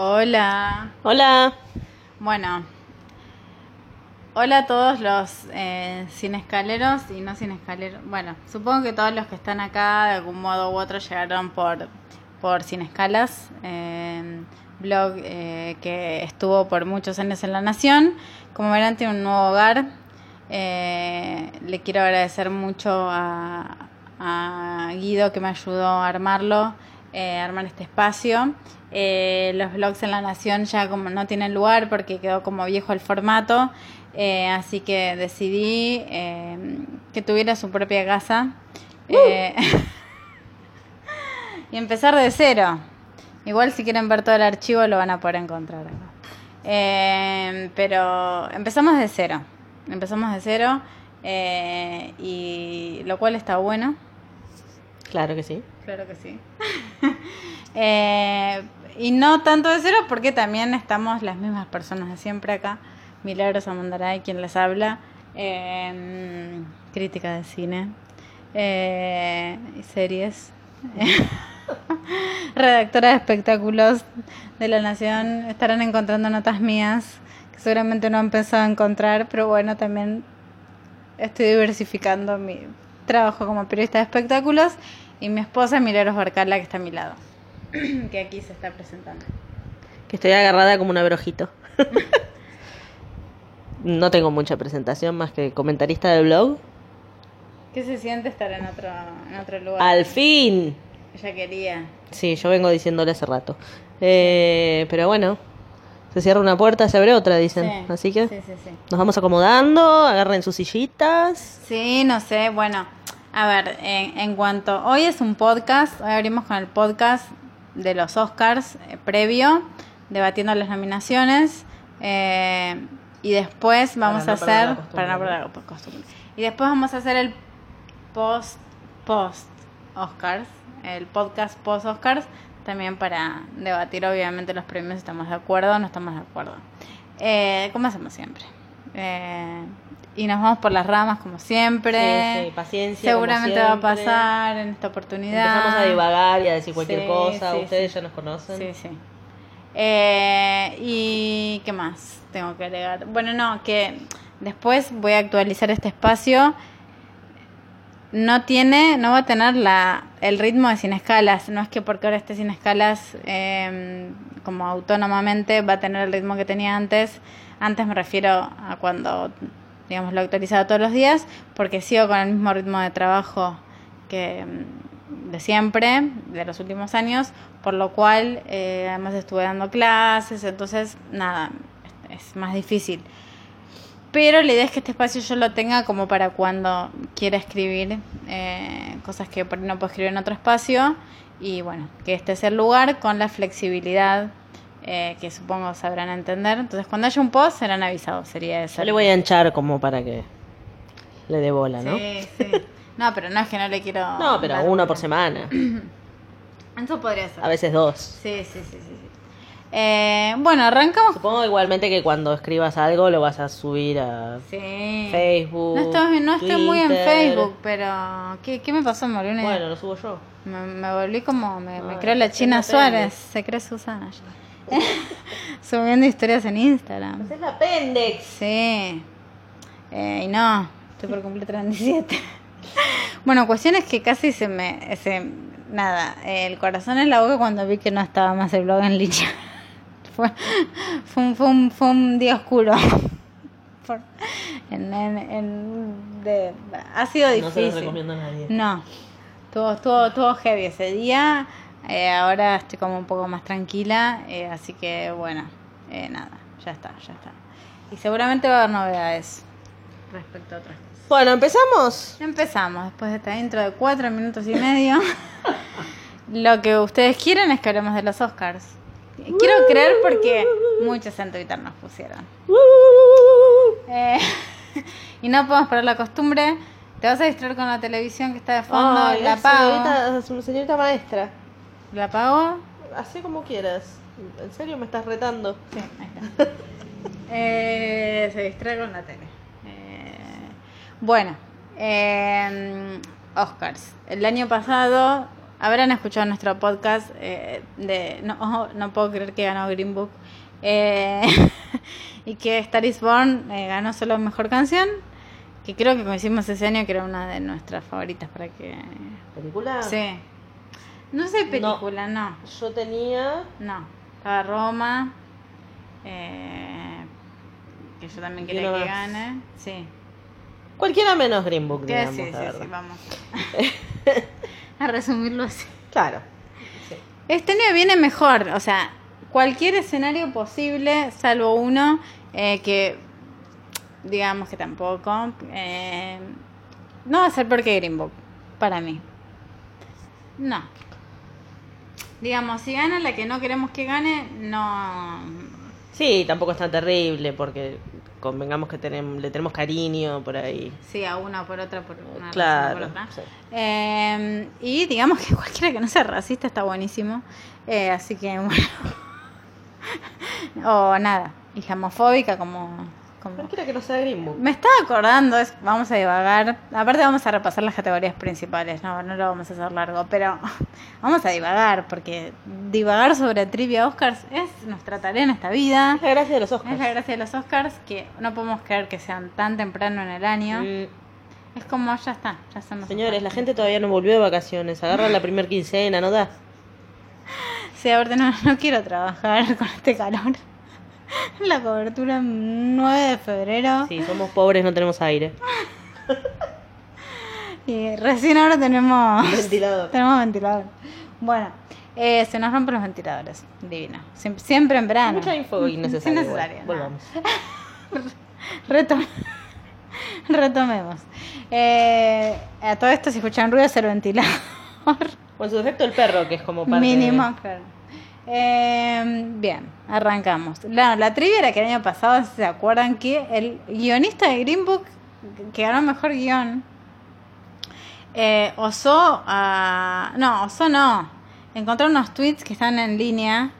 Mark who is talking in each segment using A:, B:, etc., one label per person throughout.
A: Hola.
B: Hola.
A: Bueno. Hola a todos los eh, sin escaleros y no sin escaleros. Bueno, supongo que todos los que están acá de algún modo u otro llegaron por, por Sin Escalas, eh, blog eh, que estuvo por muchos años en La Nación. Como verán, tiene un nuevo hogar. Eh, le quiero agradecer mucho a, a Guido que me ayudó a armarlo, eh, a armar este espacio. Eh, los blogs en La Nación ya como no tienen lugar porque quedó como viejo el formato, eh, así que decidí eh, que tuviera su propia casa eh, y empezar de cero. Igual si quieren ver todo el archivo lo van a poder encontrar acá. Pero empezamos de cero, empezamos de cero y lo cual está bueno.
B: Claro que sí.
A: Claro que sí. Eh, y no tanto de cero porque también estamos las mismas personas de siempre acá. Milagros Amandaray, quien les habla. Eh, crítica de cine. Eh, y series. Redactora de espectáculos de La Nación. Estarán encontrando notas mías que seguramente no han pensado encontrar, pero bueno, también estoy diversificando mi trabajo como periodista de espectáculos y mi esposa Milagros Barcala que está a mi lado, que aquí se está presentando.
B: Que estoy agarrada como un abrojito. no tengo mucha presentación más que comentarista del blog.
A: ¿Qué se siente estar en otro, en otro lugar?
B: ¡Al fin!
A: Ella quería.
B: Sí, yo vengo diciéndole hace rato. Eh, pero bueno, se cierra una puerta, se abre otra, dicen.
A: Sí,
B: Así que
A: Sí, sí, sí.
B: nos vamos acomodando, agarren sus sillitas.
A: Sí, no sé, bueno, a ver, en, en cuanto, hoy es un podcast, hoy abrimos con el podcast de los Oscars eh, previo, debatiendo las nominaciones, eh, y después vamos
B: no
A: a hacer, para no
B: ¿no?
A: perder la costumbre, y después vamos a hacer el post, post Oscars, el podcast post Oscars, también para debatir obviamente los premios, si estamos de acuerdo o no estamos de acuerdo. Eh, como hacemos siempre. Eh, y nos vamos por las ramas como siempre.
B: Sí, sí, paciencia, como
A: Seguramente va a pasar en esta oportunidad.
B: Empezamos a divagar y a decir cualquier
A: Sí,
B: cosa. Ustedes ya nos conocen.
A: Sí, sí. Eh, y qué más tengo que agregar. Bueno, no, que después voy a actualizar este espacio. No tiene, no va a tener la, el ritmo de sin escalas. No es que porque ahora esté sin escalas eh, como autónomamente va a tener el ritmo que tenía antes. Antes me refiero a cuando, digamos, lo actualizaba todos los días, porque sigo con el mismo ritmo de trabajo que mm, de siempre, de los últimos años, por lo cual eh, además estuve dando clases, entonces nada, es más difícil. Pero la idea es que este espacio yo lo tenga como para cuando quiera escribir eh, cosas que no puedo escribir en otro espacio. Y bueno, que este es el lugar con la flexibilidad eh, que supongo sabrán entender. Entonces, cuando haya un post, serán avisados. Sería eso.
B: Yo le voy a hinchar como para que le dé bola, ¿no?
A: Sí, sí. No, pero no es que no le quiero.
B: No, pero
A: bola.
B: por semana.
A: Eso podría ser.
B: A veces dos.
A: Sí, sí, sí, sí. sí. Eh, bueno, arrancamos.
B: Supongo igualmente que cuando escribas algo lo vas a subir a
A: Sí.
B: Facebook.
A: No estoy, no estoy muy en. Facebook, pero ¿qué, qué me pasó? Me volví, una-
B: Bueno, lo subo yo.
A: me, me volví como, me, me
B: Ay,
A: creo la China Suárez, se cree Susana. ya. Subiendo historias en Instagram.
B: Es la pendex.
A: Sí. Eh, y no, estoy por cumplir 37. bueno, cuestión es que casi se me... Se, nada, el corazón en la boca cuando vi que no estaba más el blog en línea. fue, fue, un, fue, un, fue un día oscuro. Por- en, en, en- de- ha sido
B: No
A: difícil.
B: se los recomiendo a nadie.
A: No, estuvo, estuvo, estuvo heavy ese día. Eh, ahora estoy como un poco más tranquila, eh, así que bueno, eh, nada, ya está, ya está. Y seguramente va a haber novedades respecto a otras cosas.
B: Bueno, ¿empezamos?
A: Empezamos después de esta intro de cuatro minutos y medio. Lo que ustedes quieren es que hablemos de los Oscars. Quiero creer porque muchos en Twitter nos pusieron. Eh, y no podemos perder la costumbre. Te vas a distraer con la televisión que está de fondo.
B: Ay,
A: la
B: es
A: apago.
B: señorita, señorita maestra.
A: ¿La apago?
B: Hacé como quieras. ¿En serio me estás retando?
A: Sí, ahí está. Eh, se distrae con la tele. Eh, bueno, eh, Oscars. El año pasado habrán escuchado nuestro podcast eh, de no, oh, no puedo creer que ganó Green Book eh, y que Star is Born eh, ganó solo mejor canción que creo que hicimos ese año que era una de nuestras favoritas para que
B: ¿Película?
A: sí no sé película no
B: Yo tenía.
A: no, estaba Roma eh, que yo también quería que gane sí
B: Cualquiera menos Green Book, digamos,
A: sí, sí, sí, vamos a resumirlo así
B: Claro. Sí.
A: Este año viene mejor, o sea, cualquier escenario posible, salvo uno, eh, que digamos que tampoco. eh, no va a ser porque Green Book, para mí. No. Digamos, si gana la que no queremos que gane, no.
B: Sí, tampoco es tan terrible porque convengamos que tenemos, le tenemos cariño por ahí.
A: Sí, a una por otra, por una
B: Claro.
A: por otra.
B: sí.
A: Eh, y digamos que cualquiera que no sea racista está buenísimo. Eh, así que bueno. o nada, islamofóbica como, como...
B: Cualquiera que no sea Green Book.
A: Me estaba acordando, es- vamos a divagar. Aparte vamos a repasar las categorías principales, no, no lo vamos a hacer largo, pero vamos a divagar, porque divagar sobre trivia Oscars es nuestra tarea en esta vida.
B: Es la gracia de los Oscars.
A: Es la gracia de los Oscars, que no podemos creer que sean tan temprano en el año.
B: Mm,
A: Es como, ya está, ya son los
B: Señores, la gente todavía no volvió de vacaciones. Agarra la primer quincena, ¿no da?
A: Sí, ahorita no, no quiero trabajar con este calor. La cobertura 9 de febrero.
B: Sí, somos pobres, no tenemos aire.
A: Y recién ahora tenemos,
B: Ventilador.
A: tenemos ventilador. Bueno, eh, se nos rompen los ventiladores. Divino. Siempre, siempre en verano.
B: Mucha info innecesaria.
A: Innecesaria.
B: Volvamos.
A: Retom- Retomemos. Eh, a todo esto, si escuchan ruido, es el ventilador.
B: Con su defecto el perro, que es como parte
A: Mínimo, claro. Eh, bien, arrancamos. La, la trivia era que el año pasado, ¿se acuerdan que el guionista de Green Book, que ganó mejor guion, eh, osó a... No, osó no. Encontró unos tweets que están en línea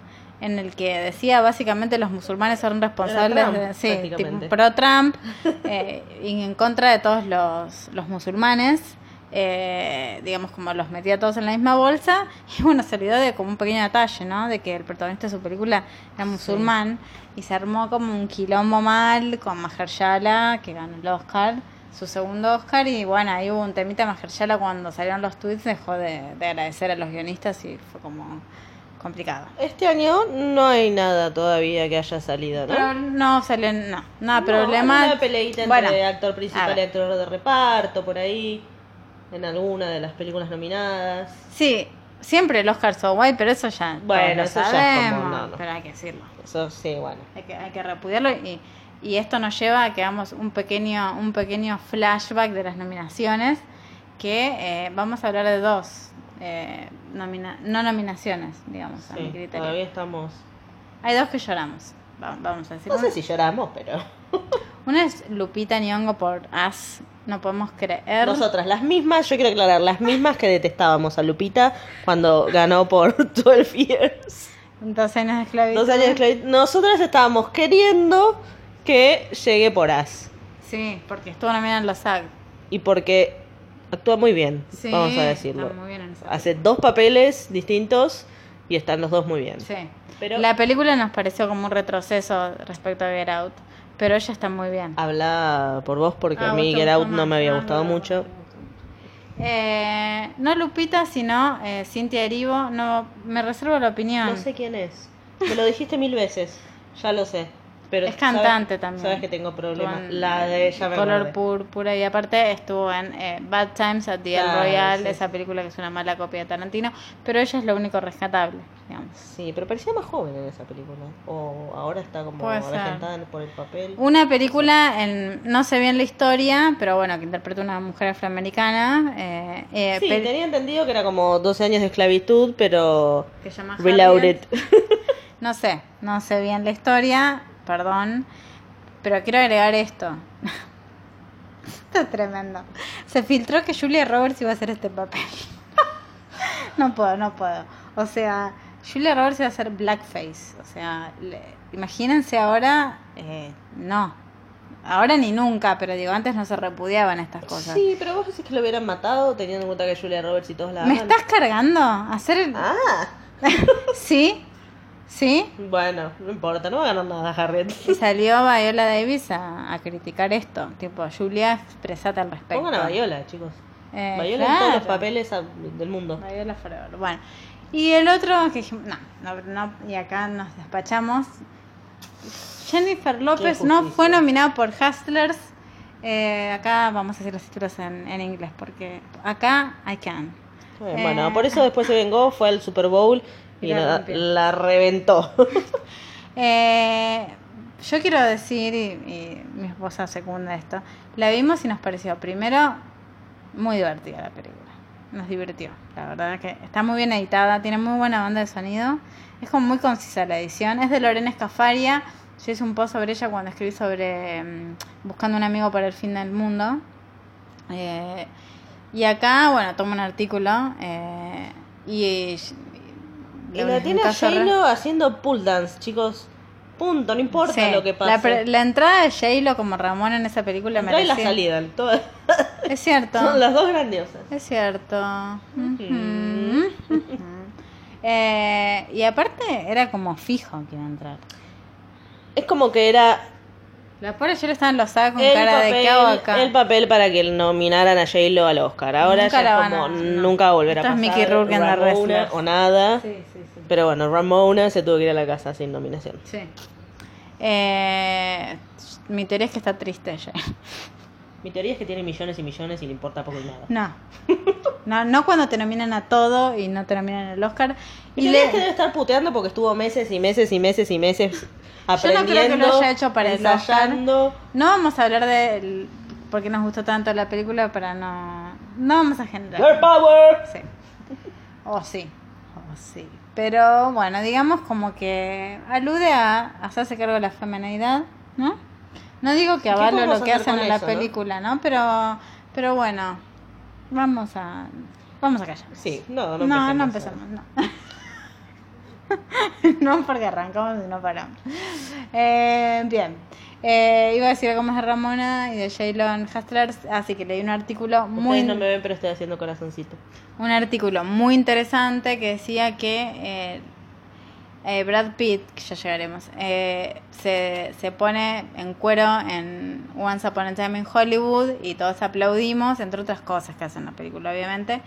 A: en el que decía básicamente los musulmanes son responsables
B: Trump,
A: de... Sí, tipo pro Trump eh, y en contra de todos los, los musulmanes. Eh, digamos como los metía todos en la misma bolsa y bueno se olvidó de como un pequeño detalle no de que el protagonista de su película era musulmán y se armó como un quilombo mal con Mahershala que ganó el Oscar su segundo Oscar y bueno ahí hubo un temita Mahershala cuando salieron los tweets dejó de, de agradecer a los guionistas y fue como complicado.
B: Este año no hay nada todavía que haya salido, ¿no?
A: pero no salió no nada
B: No,
A: problema
B: Una peleita entre
A: Bueno,
B: actor principal y actor de reparto, por ahí. En alguna de las películas nominadas.
A: Sí, siempre el Oscar so white, pero eso ya
B: Bueno, eso ya es como, no, no.
A: pero hay que decirlo.
B: Eso sí, bueno.
A: Hay que, hay que repudiarlo y, y esto nos lleva a que hagamos un pequeño, un pequeño flashback de las nominaciones, que eh, vamos a hablar de dos eh, nomina- no nominaciones, digamos, a mi criterio.
B: todavía estamos.
A: Hay dos que lloramos, va- vamos a decir.
B: No sé si lloramos, pero.
A: Una es Lupita Nyong'o por As, no podemos creer.
B: Nosotras, las mismas, yo quiero aclarar, las mismas que detestábamos a Lupita cuando ganó por 12 Years.
A: Dos años de esclavitud.
B: Dos años de esclavitud. Nosotras estábamos queriendo que llegue por As.
A: Sí, porque estuvo nominada en SAG.
B: Y porque actúa muy bien,
A: Sí,
B: vamos a decirlo.
A: muy bien en
B: Hace dos papeles distintos y están los dos muy bien.
A: Sí.
B: Pero-
A: La película nos pareció como un retroceso respecto a Get Out, pero ella está muy bien.
B: Habla por vos porque
A: Ah,
B: a mí Get Out no me había
A: Ah,
B: gustado
A: no,
B: mucho.
A: Eh, no Lupita, sino eh, Cintia Erivo. No, me reservo la opinión.
B: No sé quién es. Me lo dijiste mil veces. Ya lo sé. Pero
A: es cantante
B: sabes-
A: también.
B: Sabes que tengo problemas.
A: En,
B: La de ella me
A: Color
B: acordé.
A: Púrpura y aparte estuvo en eh, Bad Times at the El
B: Claro,
A: Royal,
B: sí.
A: esa película que es una mala copia de Tarantino, pero ella es lo único rescatable, digamos.
B: Sí, pero parecía más joven en esa película. O ahora está como regentada por el papel.
A: Una película, en, no sé bien la historia, pero bueno, que interpreta una mujer afroamericana. Eh, eh,
B: Sí, tenía entendido que era como 12 años de esclavitud, pero
A: que se llama
B: reloaded.
A: No sé, no sé bien la historia, perdón, pero quiero agregar esto. Esto es tremendo. Se filtró que Julia Roberts iba a hacer este papel. No puedo, no puedo. O sea, Julia Roberts iba a hacer blackface. O sea, le- imagínense ahora, eh, no, Ahora ni nunca, pero digo, antes no se repudiaban estas cosas.
B: Sí, pero vos decís que lo hubieran matado teniendo en cuenta que Julia Roberts y todos la
A: ¿Me
B: aman.
A: estás cargando? ¿Hacer
B: Ah,
A: ¿Sí? ¿Sí?
B: bueno, no importa, no va a ganar nada Harriet.
A: Y salió Viola Davis a, a criticar esto. Tipo, Julia, expresate al respecto.
B: Pongan a Viola, chicos.
A: Eh,
B: Viola en todos los papeles a- del mundo.
A: Viola Forever. Bueno. Y el otro que dijimos, no, no, no, y acá nos despachamos. Jennifer López no fue nominada por Hustlers. Eh, acá vamos a hacer los títulos en, en inglés porque acá I can.
B: Eh,
A: Eh.
B: Bueno, por eso después se vengó, fue al Super Bowl y
A: la
B: la,
A: rompió.
B: la reventó.
A: Eh, yo quiero decir, y, y mi esposa secunda esto, la vimos y nos pareció, primero, muy divertida la película. Nos divirtió, la verdad que está muy bien editada, tiene muy buena banda de sonido, es como muy concisa la edición, es de Lorena Escafaria, yo hice un post sobre ella cuando escribí sobre mm, Buscando un amigo para el fin del mundo. Eh, y acá, bueno, tomo un artículo eh, y...
B: y la tiene a J-Lo haciendo pull dance, chicos. Punto, no importa
A: Sí,
B: lo que pase.
A: la entrada de J-Lo como Ramón en esa película
B: y la salida, todas
A: Es cierto.
B: son las dos grandiosas.
A: Es cierto. Eh, y aparte era como fijo que iba a entrar.
B: Es como que era
A: La pobre yo estaba en los con
B: el
A: cara de ¿qué hago
B: papel,
A: acá?
B: el papel para que nominaran a J-Lo al Oscar. Ahora
A: Nunca
B: ya
A: la
B: es como
A: no.
B: nunca va a pasar.
A: Mickey Rourke
B: Ramona
A: Wrestlers.
B: o nada.
A: Sí, sí, sí.
B: Pero bueno, Ramona se tuvo que ir a la casa sin nominación.
A: Sí. Eh, mi teoría es que está triste ella.
B: Mi teoría es que tiene millones y millones y le importa poco y nada.
A: No. No, no cuando te nominan a todo y no te nominan el Oscar.
B: Mi
A: Y le-
B: es que debe estar puteando porque estuvo meses y meses y meses y meses
A: no creo que lo
B: aprendiendo,
A: haya hecho para el Oscar.
B: ensayando.
A: No vamos a hablar de por qué nos gustó tanto la película para no... No vamos a generar.
B: Girl power.
A: Sí. O sí. O sí. Pero bueno, digamos como que alude a hacerse cargo de la feminidad, ¿no? No digo que avalo lo que hacen en la
B: eso,
A: película, ¿no? Pero, pero bueno, vamos a, vamos a callar.
B: Sí, no, no
A: No, no empezamos, no. no porque arrancamos y no paramos. Eh, bien. Eh, iba a decir algo más de Ramona y de Jaylon Hustlers, así que leí un artículo muy
B: Ustedes no me ven, pero estoy haciendo corazoncito.
A: un artículo muy interesante que decía que eh, eh, Brad Pitt, que ya llegaremos, eh, se, se pone en cuero en Once Upon a Time in Hollywood y todos aplaudimos, entre otras cosas que hacen la película, obviamente.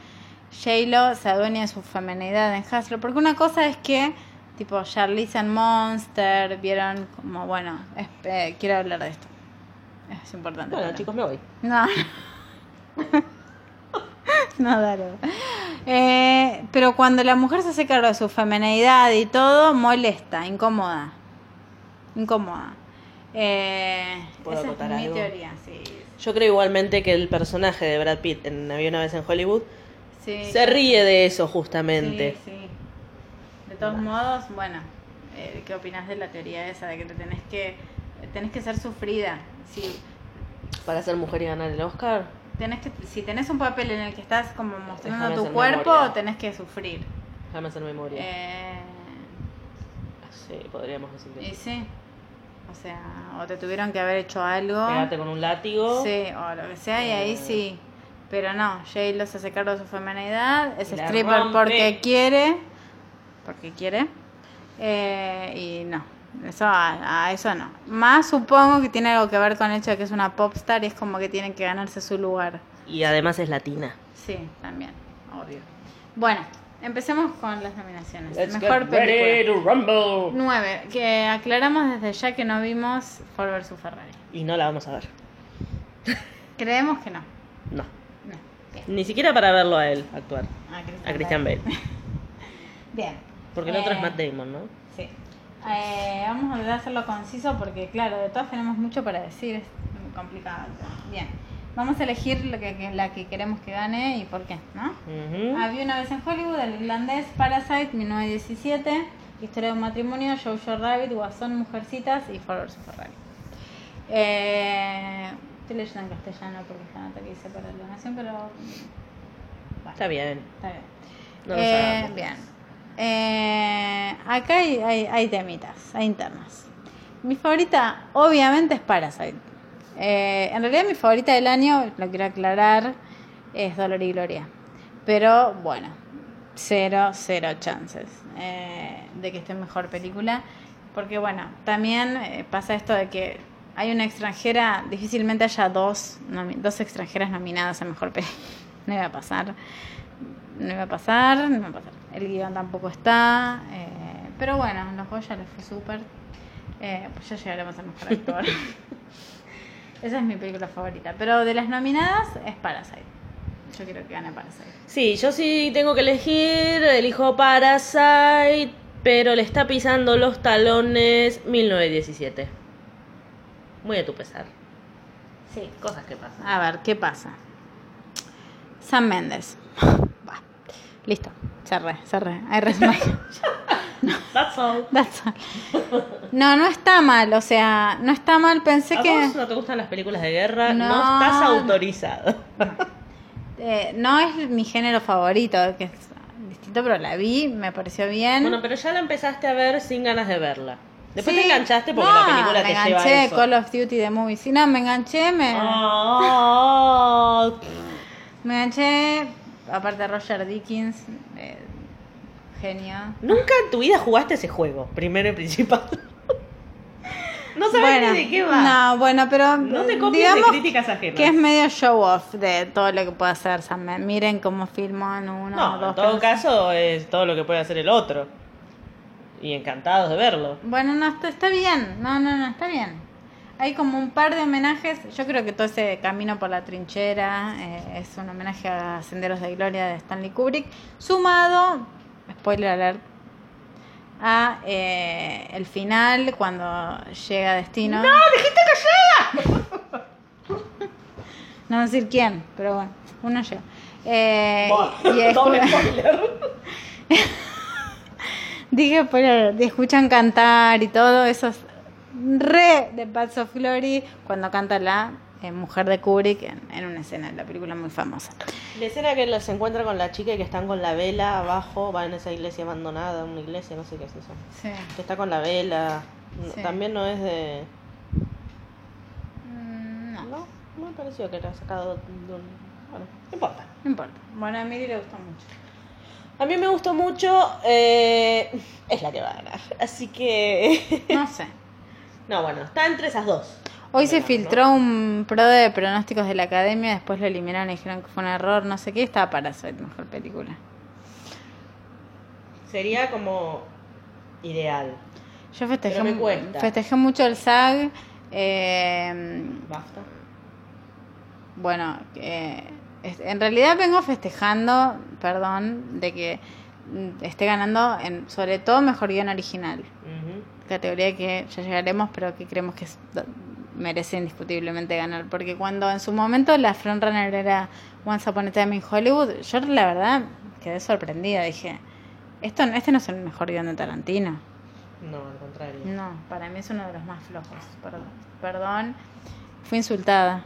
A: J-Lo se adueña de su feminidad en Hustler, porque una cosa es que, tipo, Charlize and Monster, vieron como, bueno, es- eh, quiero hablar de esto. Es importante.
B: Bueno, chicos, me voy.
A: no. no, dale. Eh, pero cuando la mujer se hace cargo de su feminidad y todo, molesta, incómoda. Incómoda. Eh,
B: ¿Puedo
A: esa es mi
B: algo?
A: teoría, sí.
B: Yo creo igualmente que el personaje de Brad Pitt en Había una vez en Hollywood
A: Sí,
B: se ríe de eso justamente.
A: Sí, sí. De todos modos, bueno, eh, ¿qué opinas de la teoría esa de que te tenés que tenés que ser sufrida? Si
B: Para ser mujer y ganar el Oscar.
A: Tenés que si tenés un papel en el que estás como mostrando
B: Déjame
A: tu cuerpo,
B: memoria.
A: tenés que sufrir.
B: Déjame hacer memoria.
A: Eh,
B: Sí, podríamos decir
A: y
B: que
A: sí. O sea, o te tuvieron que haber hecho algo.
B: Pegarte con un látigo.
A: Sí, o lo que sea, y ahí
B: Eh.
A: sí. Pero no, Jay lo se hace cargo de su feminidad, es
B: Y la
A: stripper
B: rompe.
A: porque quiere, porque quiere, eh, y no, eso a, a eso no. Más supongo que tiene algo que ver con el hecho de que es una popstar y es como que tiene que ganarse su lugar.
B: Y además es latina.
A: Sí, también, obvio. Bueno, empecemos con las nominaciones.
B: Let's
A: Mejor película. 9, que aclaramos desde ya que no vimos Ford vs Ferrari.
B: Y no la vamos a ver.
A: Creemos que no.
B: No.
A: No.
B: Ni siquiera para verlo a él actuar.
A: A
B: A Christian Bale.
A: Bien.
B: Porque el otro es
A: Eh,
B: Matt Damon, ¿no?
A: Sí. Eh, vamos a tratar de hacerlo conciso porque, claro, de todas tenemos mucho para decir, es muy complicado. Bien. Vamos a elegir lo que, que- la que queremos que gane y por qué, ¿no? Había una vez en Hollywood, el irlandés, Parasite, 1917, Historia de un matrimonio, Jojo Rabbit, Guasón, Mujercitas y Ford vs Ferrari. Eh, estoy leyendo en castellano porque esta nota que hice para la nación, pero... bueno,
B: Está bien.
A: Está bien.
B: No
A: Eh, bien. Eh, acá hay, hay, hay temitas, hay internas. Mi favorita, obviamente, es Parasite. Eh, en realidad mi favorita del año, lo quiero aclarar, es Dolor y Gloria. Pero bueno, cero, cero chances eh, de que esté mejor película. Porque bueno, también eh, pasa esto de que hay una extranjera, difícilmente haya dos, dos extranjeras nominadas a mejor película. No iba a pasar. No iba a pasar, no iba a pasar. El guion tampoco está. eh, pero bueno, los Goya les fue súper. Eh, pues ya llegaremos a mejor actor. Esa es mi película favorita. Pero de las nominadas es Parasite. Yo quiero que gane Parasite.
B: Sí, yo sí tengo que elegir, elijo Parasite, pero le está pisando los talones 1917. Muy a tu pesar.
A: Sí.
B: Cosas que pasan.
A: A ver, ¿qué pasa? Sam Mendes. Va. Listo. Cerré, cerré. I rest my-
B: That's all.
A: That's all. No, no está mal. O sea, no está mal. Pensé
B: ¿A
A: que.
B: vos no te gustan las películas de guerra? No,
A: No.
B: estás autorizado.
A: eh, no es mi género favorito, que es distinto, pero la vi, me pareció bien.
B: Bueno, pero ya la empezaste a ver sin ganas de verla. Después
A: Sí.
B: te enganchaste porque
A: No,
B: la película
A: me
B: te lleva a
A: enganché
B: eso.
A: Call of Duty de Movie. Sí, no, me enganché, me,
B: Ah,
A: me enganché. Aparte Roger Dickens, eh, genio.
B: Nunca en tu vida jugaste ese juego, primero y principal. no sabes
A: Bueno,
B: ni de qué va.
A: No, bueno, pero
B: No te copies de
A: digamos
B: críticas ajenas.
A: que es medio show off de todo lo que puede hacer Sam. Miren cómo filman uno,
B: No,
A: dos
B: en todo caso es todo lo que puede hacer el otro. Y encantados de verlo.
A: Bueno, no, está bien. No, no, no, está bien. Hay como un par de homenajes. Yo creo que todo ese camino por la trinchera eh, es un homenaje a Senderos de Gloria de Stanley Kubrick. Sumado, spoiler alert, a eh, el final cuando llega a destino. ¡No, dijiste que llega! no voy a decir quién, pero bueno, uno llega. Eh, y
B: Doble
A: como-
B: spoiler.
A: Dije, pero te escuchan cantar y todo, eso es re de Paths of Glory cuando canta la eh, mujer de Kubrick en, en una escena de la película muy famosa.
B: La escena que se encuentra con la chica y que están con la vela abajo, va en esa iglesia abandonada, una iglesia, no sé qué es eso.
A: Sí.
B: Que está con la vela.
A: Sí.
B: También no es de.
A: Mm, no,
B: No, me pareció que era sacado de un. Bueno, no importa.
A: no importa. Bueno, a Miri le gustó mucho.
B: A mí me gustó mucho. eh, es la que va a ganar. Así que.
A: No sé.
B: no, bueno, está entre esas dos.
A: Hoy se filtró un pro de pronósticos de la academia, después lo eliminaron y dijeron que fue un error, no sé qué, estaba para ser mejor película.
B: Sería como. ideal.
A: Yo festejé,
B: Pero me cuesta.
A: festejé mucho el SAG. eh,
B: Basta.
A: Bueno, eh, en realidad vengo festejando, perdón, de que mm, esté ganando en, sobre todo mejor guion original. Categoría que ya llegaremos, pero que creemos que merece indiscutiblemente ganar. Porque cuando en su momento la frontrunner era Once Upon a Time in Hollywood, yo la verdad quedé sorprendida. Dije, esto, este no es el mejor guion de Tarantino.
B: No, al contrario.
A: No, para mí es uno de los más flojos. Perdón. Perdón. Fui insultada.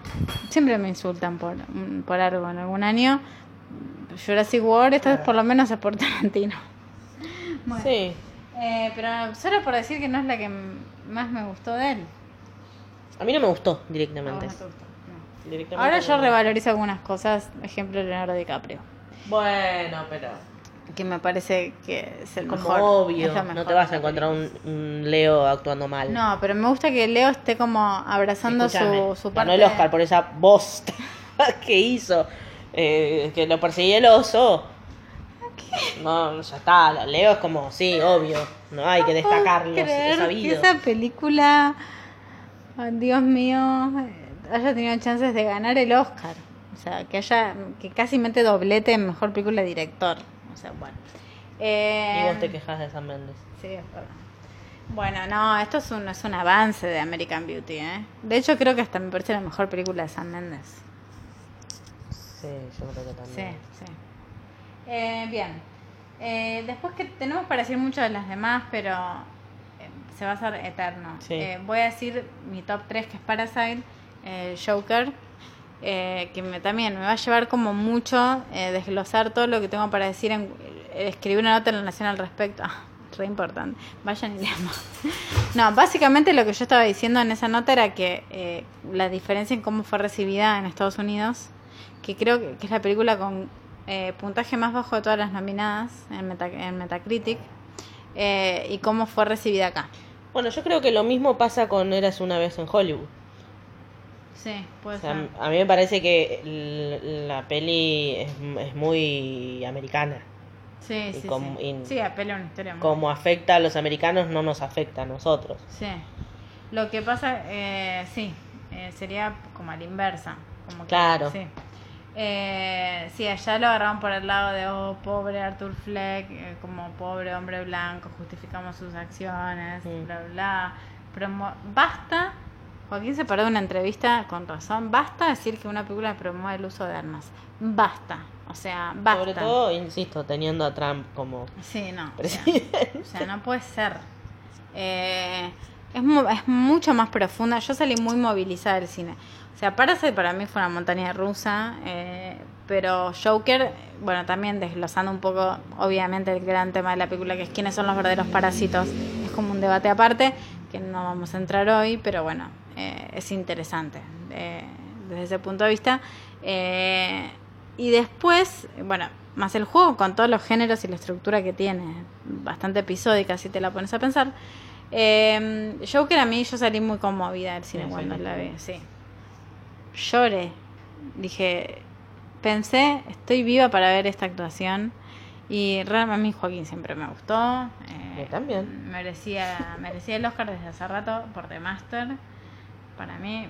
A: Siempre me insultan por, por algo. En algún año, Jurassic World, esta vez por lo menos es por Tarantino. Bueno.
B: Sí.
A: Eh, pero solo por decir que no es la que más me gustó de él.
B: A mí no me gustó
A: A vos
B: directamente.
A: no te gustó, no.
B: Directamente
A: Ahora yo
B: no.
A: revalorizo algunas cosas. Ejemplo, Leonardo DiCaprio.
B: Bueno, pero.
A: Que me parece que es el
B: Como
A: mejor.
B: obvio. No te vas a encontrar un, un Leo actuando mal.
A: No, pero me gusta que Leo esté como abrazando su, su parte.
B: Ganó el Oscar por esa bosta que hizo. eh, que lo perseguía el oso. No, ya está. Leo es como, sí, obvio. No hay que destacarlo. Es
A: que
B: sabido.
A: esa película, ay, Dios mío, eh, haya tenido chances de ganar el Oscar. O sea, que haya, que casi mete doblete en mejor película de director. O sea, bueno. Eh,
B: Y vos te quejas de San Méndez.
A: Sí, es verdad. Bueno, no, esto es un, es un avance de American Beauty, ¿eh? De hecho, creo que hasta me parece la mejor película de Sam Mendes.
B: Sí, yo creo que
A: Sí,
B: también.
A: sí. Eh, bien. Eh, después que tenemos para decir mucho de las demás, pero eh, se va a hacer eterno.
B: Sí.
A: Eh, voy a decir mi top 3, que es Parasite, eh, Joker, eh, que me, también me va a llevar como mucho desglosar todo lo que tengo para decir, en, escribir una nota en la Nación al respecto. Ah, re importante. Vayan y lean más. No, básicamente lo que yo estaba diciendo en esa nota era que eh, la diferencia en cómo fue recibida en Estados Unidos, que creo que, que es la película con eh, puntaje más bajo de todas las nominadas en, Meta- en Metacritic, eh, y cómo fue recibida acá.
B: Bueno, yo creo que lo mismo pasa con Eras una vez en Hollywood.
A: Sí, puede
B: O sea,
A: ser.
B: a mí me parece que la peli es, es muy americana.
A: Sí,
B: y
A: sí,
B: como-
A: sí.
B: y-
A: Sí, apela a una historia
B: Como afecta a los americanos, no nos afecta a nosotros.
A: Sí. Lo que pasa, eh, sí, eh, sería como a la inversa. Como que-
B: Claro.
A: Sí. Eh, sí, allá lo agarraban por el lado de, oh, pobre Arthur Fleck, eh, como pobre hombre blanco, justificamos sus acciones, bla, bla. Basta, Joaquín se paró de una entrevista con razón, basta decir que una película promueve el uso de armas. Basta. O sea, basta.
B: Sobre todo, insisto, teniendo a Trump como
A: Sí, no. o sea,
B: presidente.
A: o sea, no puede ser. Eh, es, es mucho más profunda. Yo salí muy movilizada del cine. O sea, Parasite para mí fue una montaña rusa. eh, pero Joker, bueno, también desglosando un poco, obviamente, el gran tema de la película, que es quiénes son los verdaderos parásitos. Es como un debate aparte, que no vamos a entrar hoy, pero bueno, eh, es interesante eh, desde ese punto de vista. Eh, y después, bueno, más el juego con todos los géneros y la estructura que tiene, bastante episódica si te la pones a pensar. Eh, Joker a mí yo salí muy conmovida del cine
B: Sí,
A: cuando
B: sí.
A: la vi, sí. Lloré. Dije, pensé, estoy viva para ver esta actuación. Y realmente a mí Joaquín siempre me gustó. eh,
B: también.
A: Merecía, merecía el Oscar desde hace rato por The Master. Para mí,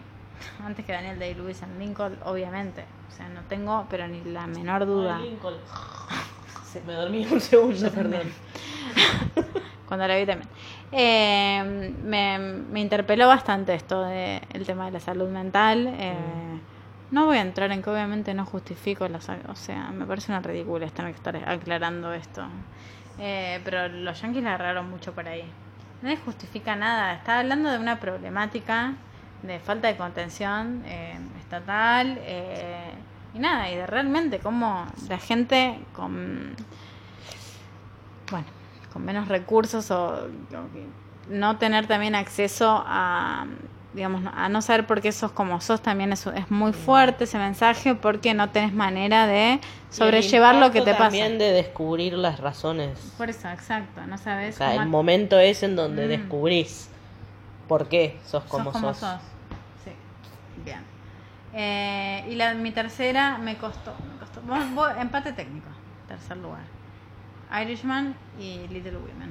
A: antes que Daniel Day-Lewis en Lincoln, obviamente. O sea, no tengo, pero ni la menor duda.
B: Ay, Lincoln. Me dormí un segundo, perdón.
A: cuando la vi también. Eh, me, me interpeló bastante esto de el tema de la salud mental. eh, No voy a entrar en que obviamente no justifico las... O sea, me parece una ridícula tener que estar aclarando esto. Eh, pero los yankees la agarraron mucho por ahí. No les justifica nada. Está hablando de una problemática de falta de contención eh, estatal. eh, y nada, y de realmente cómo la gente con bueno, con menos recursos o, no tener también acceso a, digamos, a no saber por qué sos como sos también es, es muy fuerte ese mensaje porque no tenés manera de sobrellevar lo que te pasa.
B: También de descubrir las razones.
A: Por eso, exacto, no
B: O
A: sabes
B: sea,
A: cómo
B: el momento es en donde
A: Mm.
B: descubrís por qué sos como sos.
A: como sos. Sí, bien. Eh, y la, mi tercera me costó, me costó. Empate técnico, tercer lugar. Irishman y Little Women.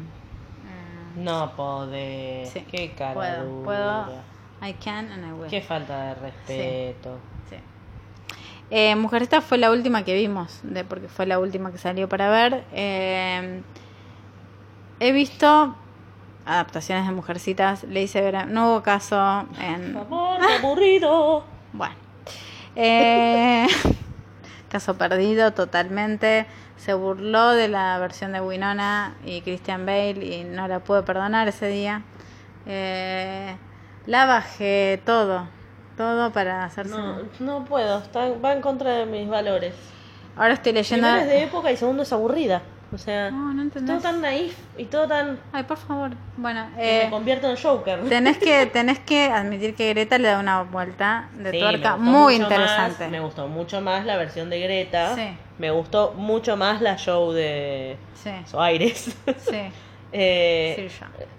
A: Eh,
B: No podés.
A: Sí,
B: Qué cara
A: puedo,
B: dura.
A: puedo. I can and I will.
B: Qué falta de respeto.
A: Sí. Eh, Mujercitas fue la última que vimos, de, porque fue la última que salió para ver. Eh, he visto adaptaciones de Mujercitas, le hice ver, no hubo caso en...
B: Por favor, qué aburrido.
A: Bueno. Eh, caso perdido totalmente. Se burló de la versión de Winona y Christian Bale y no la pude perdonar ese día. Eh, la bajé todo. Todo para hacerse.
B: No, no puedo. Está, va en contra de mis valores.
A: Ahora estoy leyendo.
B: Primero es de época y segundo es aburrida. O sea,
A: No, no
B: todo tan naif y todo tan...
A: Ay, por favor. Bueno, eh,
B: me convierto en Joker.
A: tenés que tenés que admitir que Greta le da una vuelta de
B: Sí,
A: tuerca muy interesante.
B: más- me gustó mucho más la versión de Greta.
A: Sí.
B: Me gustó mucho más la show de
A: Sí,
B: Soares.
A: sí,
B: Eh,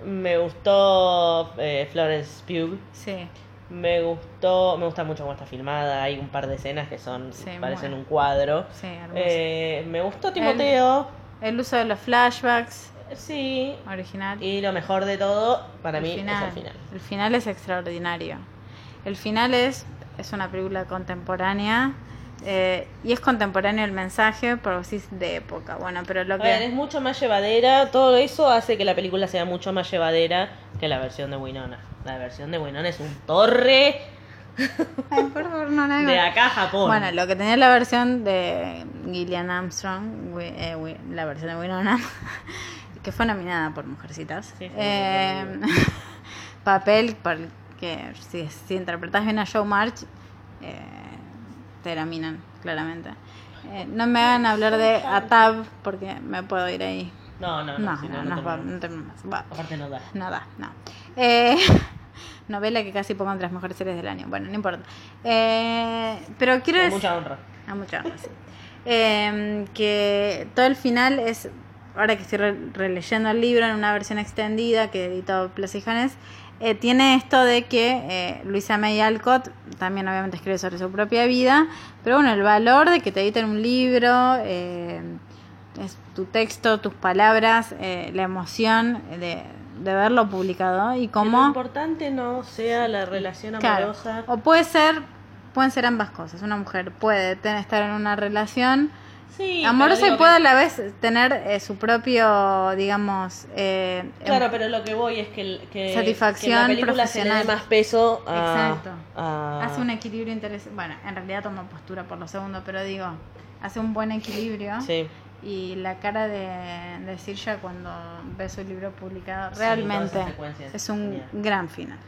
B: me gustó eh, Florence Pugh.
A: sí.
B: Me gustó, me gusta mucho cómo está filmada. Hay un par de escenas que son
A: Sí,
B: parecen un cuadro.
A: Sí.
B: Eh, me gustó Timoteo.
A: El uso de los flashbacks
B: Sí.
A: original.
B: Y lo mejor de todo para
A: el
B: mí
A: final.
B: es el final.
A: El final es extraordinario. El final es, es una película contemporánea eh, y es contemporáneo el mensaje, pero sí es de época. Bueno, pero lo
B: A ver, es
A: que...
B: mucho más llevadera. Todo eso hace que la película sea mucho más llevadera que la versión de Winona. La versión de Winona es un torre
A: Ay, por favor, no la
B: de acá a Japón.
A: Bueno, lo que tenía la versión de Gillian Armstrong, eh, la versión de Winona, que fue nominada por Mujercitas.
B: Sí, sí,
A: Eh, papel que si, si interpretas bien a Joe March, eh, te nominan, claramente. Eh, no me hagan hablar de Atab porque me puedo ir ahí.
B: No, no, no.
A: No, no,
B: no,
A: no,
B: no
A: no
B: no da.
A: No da, no. Eh, novela que casi pongo entre las mejores series del año. Bueno, no importa. Eh, pero quiero decir...
B: mucha honra.
A: A mucha honra, sí. Eh, que todo el final es, ahora que estoy re- releyendo el libro en una versión extendida que editó Plaza y eh, tiene esto de que eh, Luisa May Alcott también obviamente escribe sobre su propia vida, pero bueno, el valor de que te editen un libro, eh, es tu texto, tus palabras, la emoción de, de verlo publicado y
B: Que Lo
A: cómo...
B: importante no sea la relación
A: Claro.
B: amorosa.
A: O puede ser, pueden ser ambas cosas. Una mujer puede tener, estar en una relación
B: Sí,
A: amorosa y puede a la vez tener eh, su propio, digamos, eh,
B: Claro,
A: em-
B: pero lo que voy es que, que,
A: Satisfacción
B: que la película se le dé
A: profesional.
B: más peso a,
A: Exacto.
B: a-
A: hace un equilibrio interesante. Bueno, en realidad toma postura por lo segundo, pero digo, hace un buen equilibrio.
B: Sí.
A: Y la cara de, de Sirja cuando ve su libro publicado,
B: Sí,
A: realmente
B: es
A: un
B: genial.
A: gran final.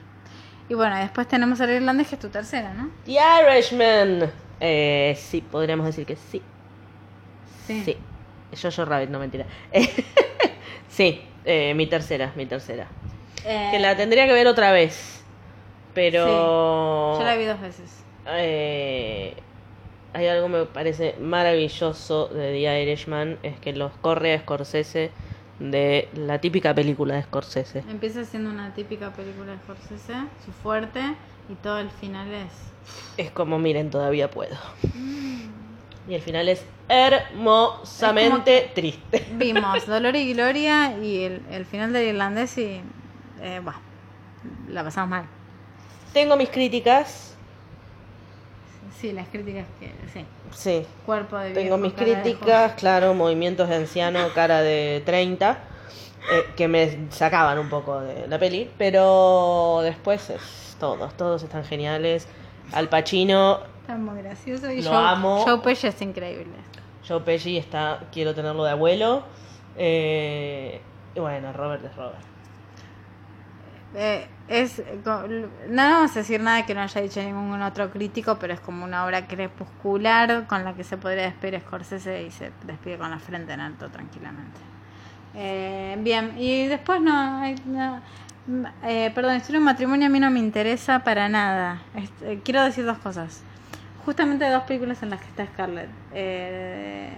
A: Y bueno, después tenemos el irlandés, que es tu tercera, ¿no?
B: The Irishman. Eh, sí, podríamos decir que sí.
A: Sí.
B: Sí. Jojo Rabbit, no mentira. sí, eh, mi tercera, mi tercera.
A: Eh,
B: Que la tendría que ver otra vez. Pero.
A: Yo la vi dos veces.
B: eh, hay algo que me parece maravilloso de The Irishman: es que los corre a Scorsese de la típica película de Scorsese.
A: Empieza siendo una típica película de Scorsese, su fuerte, y todo el final es...
B: Es como, miren, todavía puedo. Y el final es hermosamente triste.
A: Vimos Dolor y Gloria y el, el final del irlandés y... Eh, bah, la pasamos mal.
B: Tengo mis críticas.
A: Sí, las críticas que... Sí.
B: Sí.
A: Cuerpo de
B: Tengo
A: viejo,
B: mis
A: cara de
B: críticas, claro, movimientos de anciano, cara de 30, eh, que me sacaban un poco de la peli, pero después es todos, todos están geniales. Al Pacino.
A: Está muy gracioso y
B: Lo
A: Joe,
B: amo.
A: Joe Pesci es increíble.
B: Joe Pesci está, quiero tenerlo de abuelo. eh, y bueno, Robert es Robert.
A: Eh, es no vamos a decir nada que no haya dicho ningún otro crítico, pero es como una obra crepuscular con la que se podría despedir Scorsese y se despide con la frente en alto tranquilamente. Eh, bien, y después no, hay- no- eh, perdón, historia de matrimonio a mí no me interesa para nada. Este, quiero decir dos cosas. Justamente dos películas en las que está Scarlett. Eh,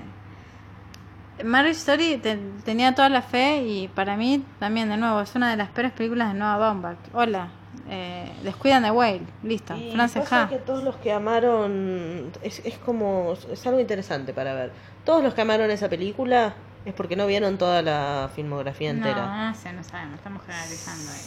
A: Marriage Story te- tenía toda la fe y para mí también, de nuevo, es una de las peores películas de Noah Baumbach. Hola, eh, descuidan de Whale, listo,
B: Y
A: Frances
B: pasa
A: Ha.
B: que todos los que amaron, es, es como, es algo interesante para ver. Todos los que amaron esa película es porque no vieron toda la filmografía entera.
A: No, no sé, no sabemos, estamos generalizando ahí.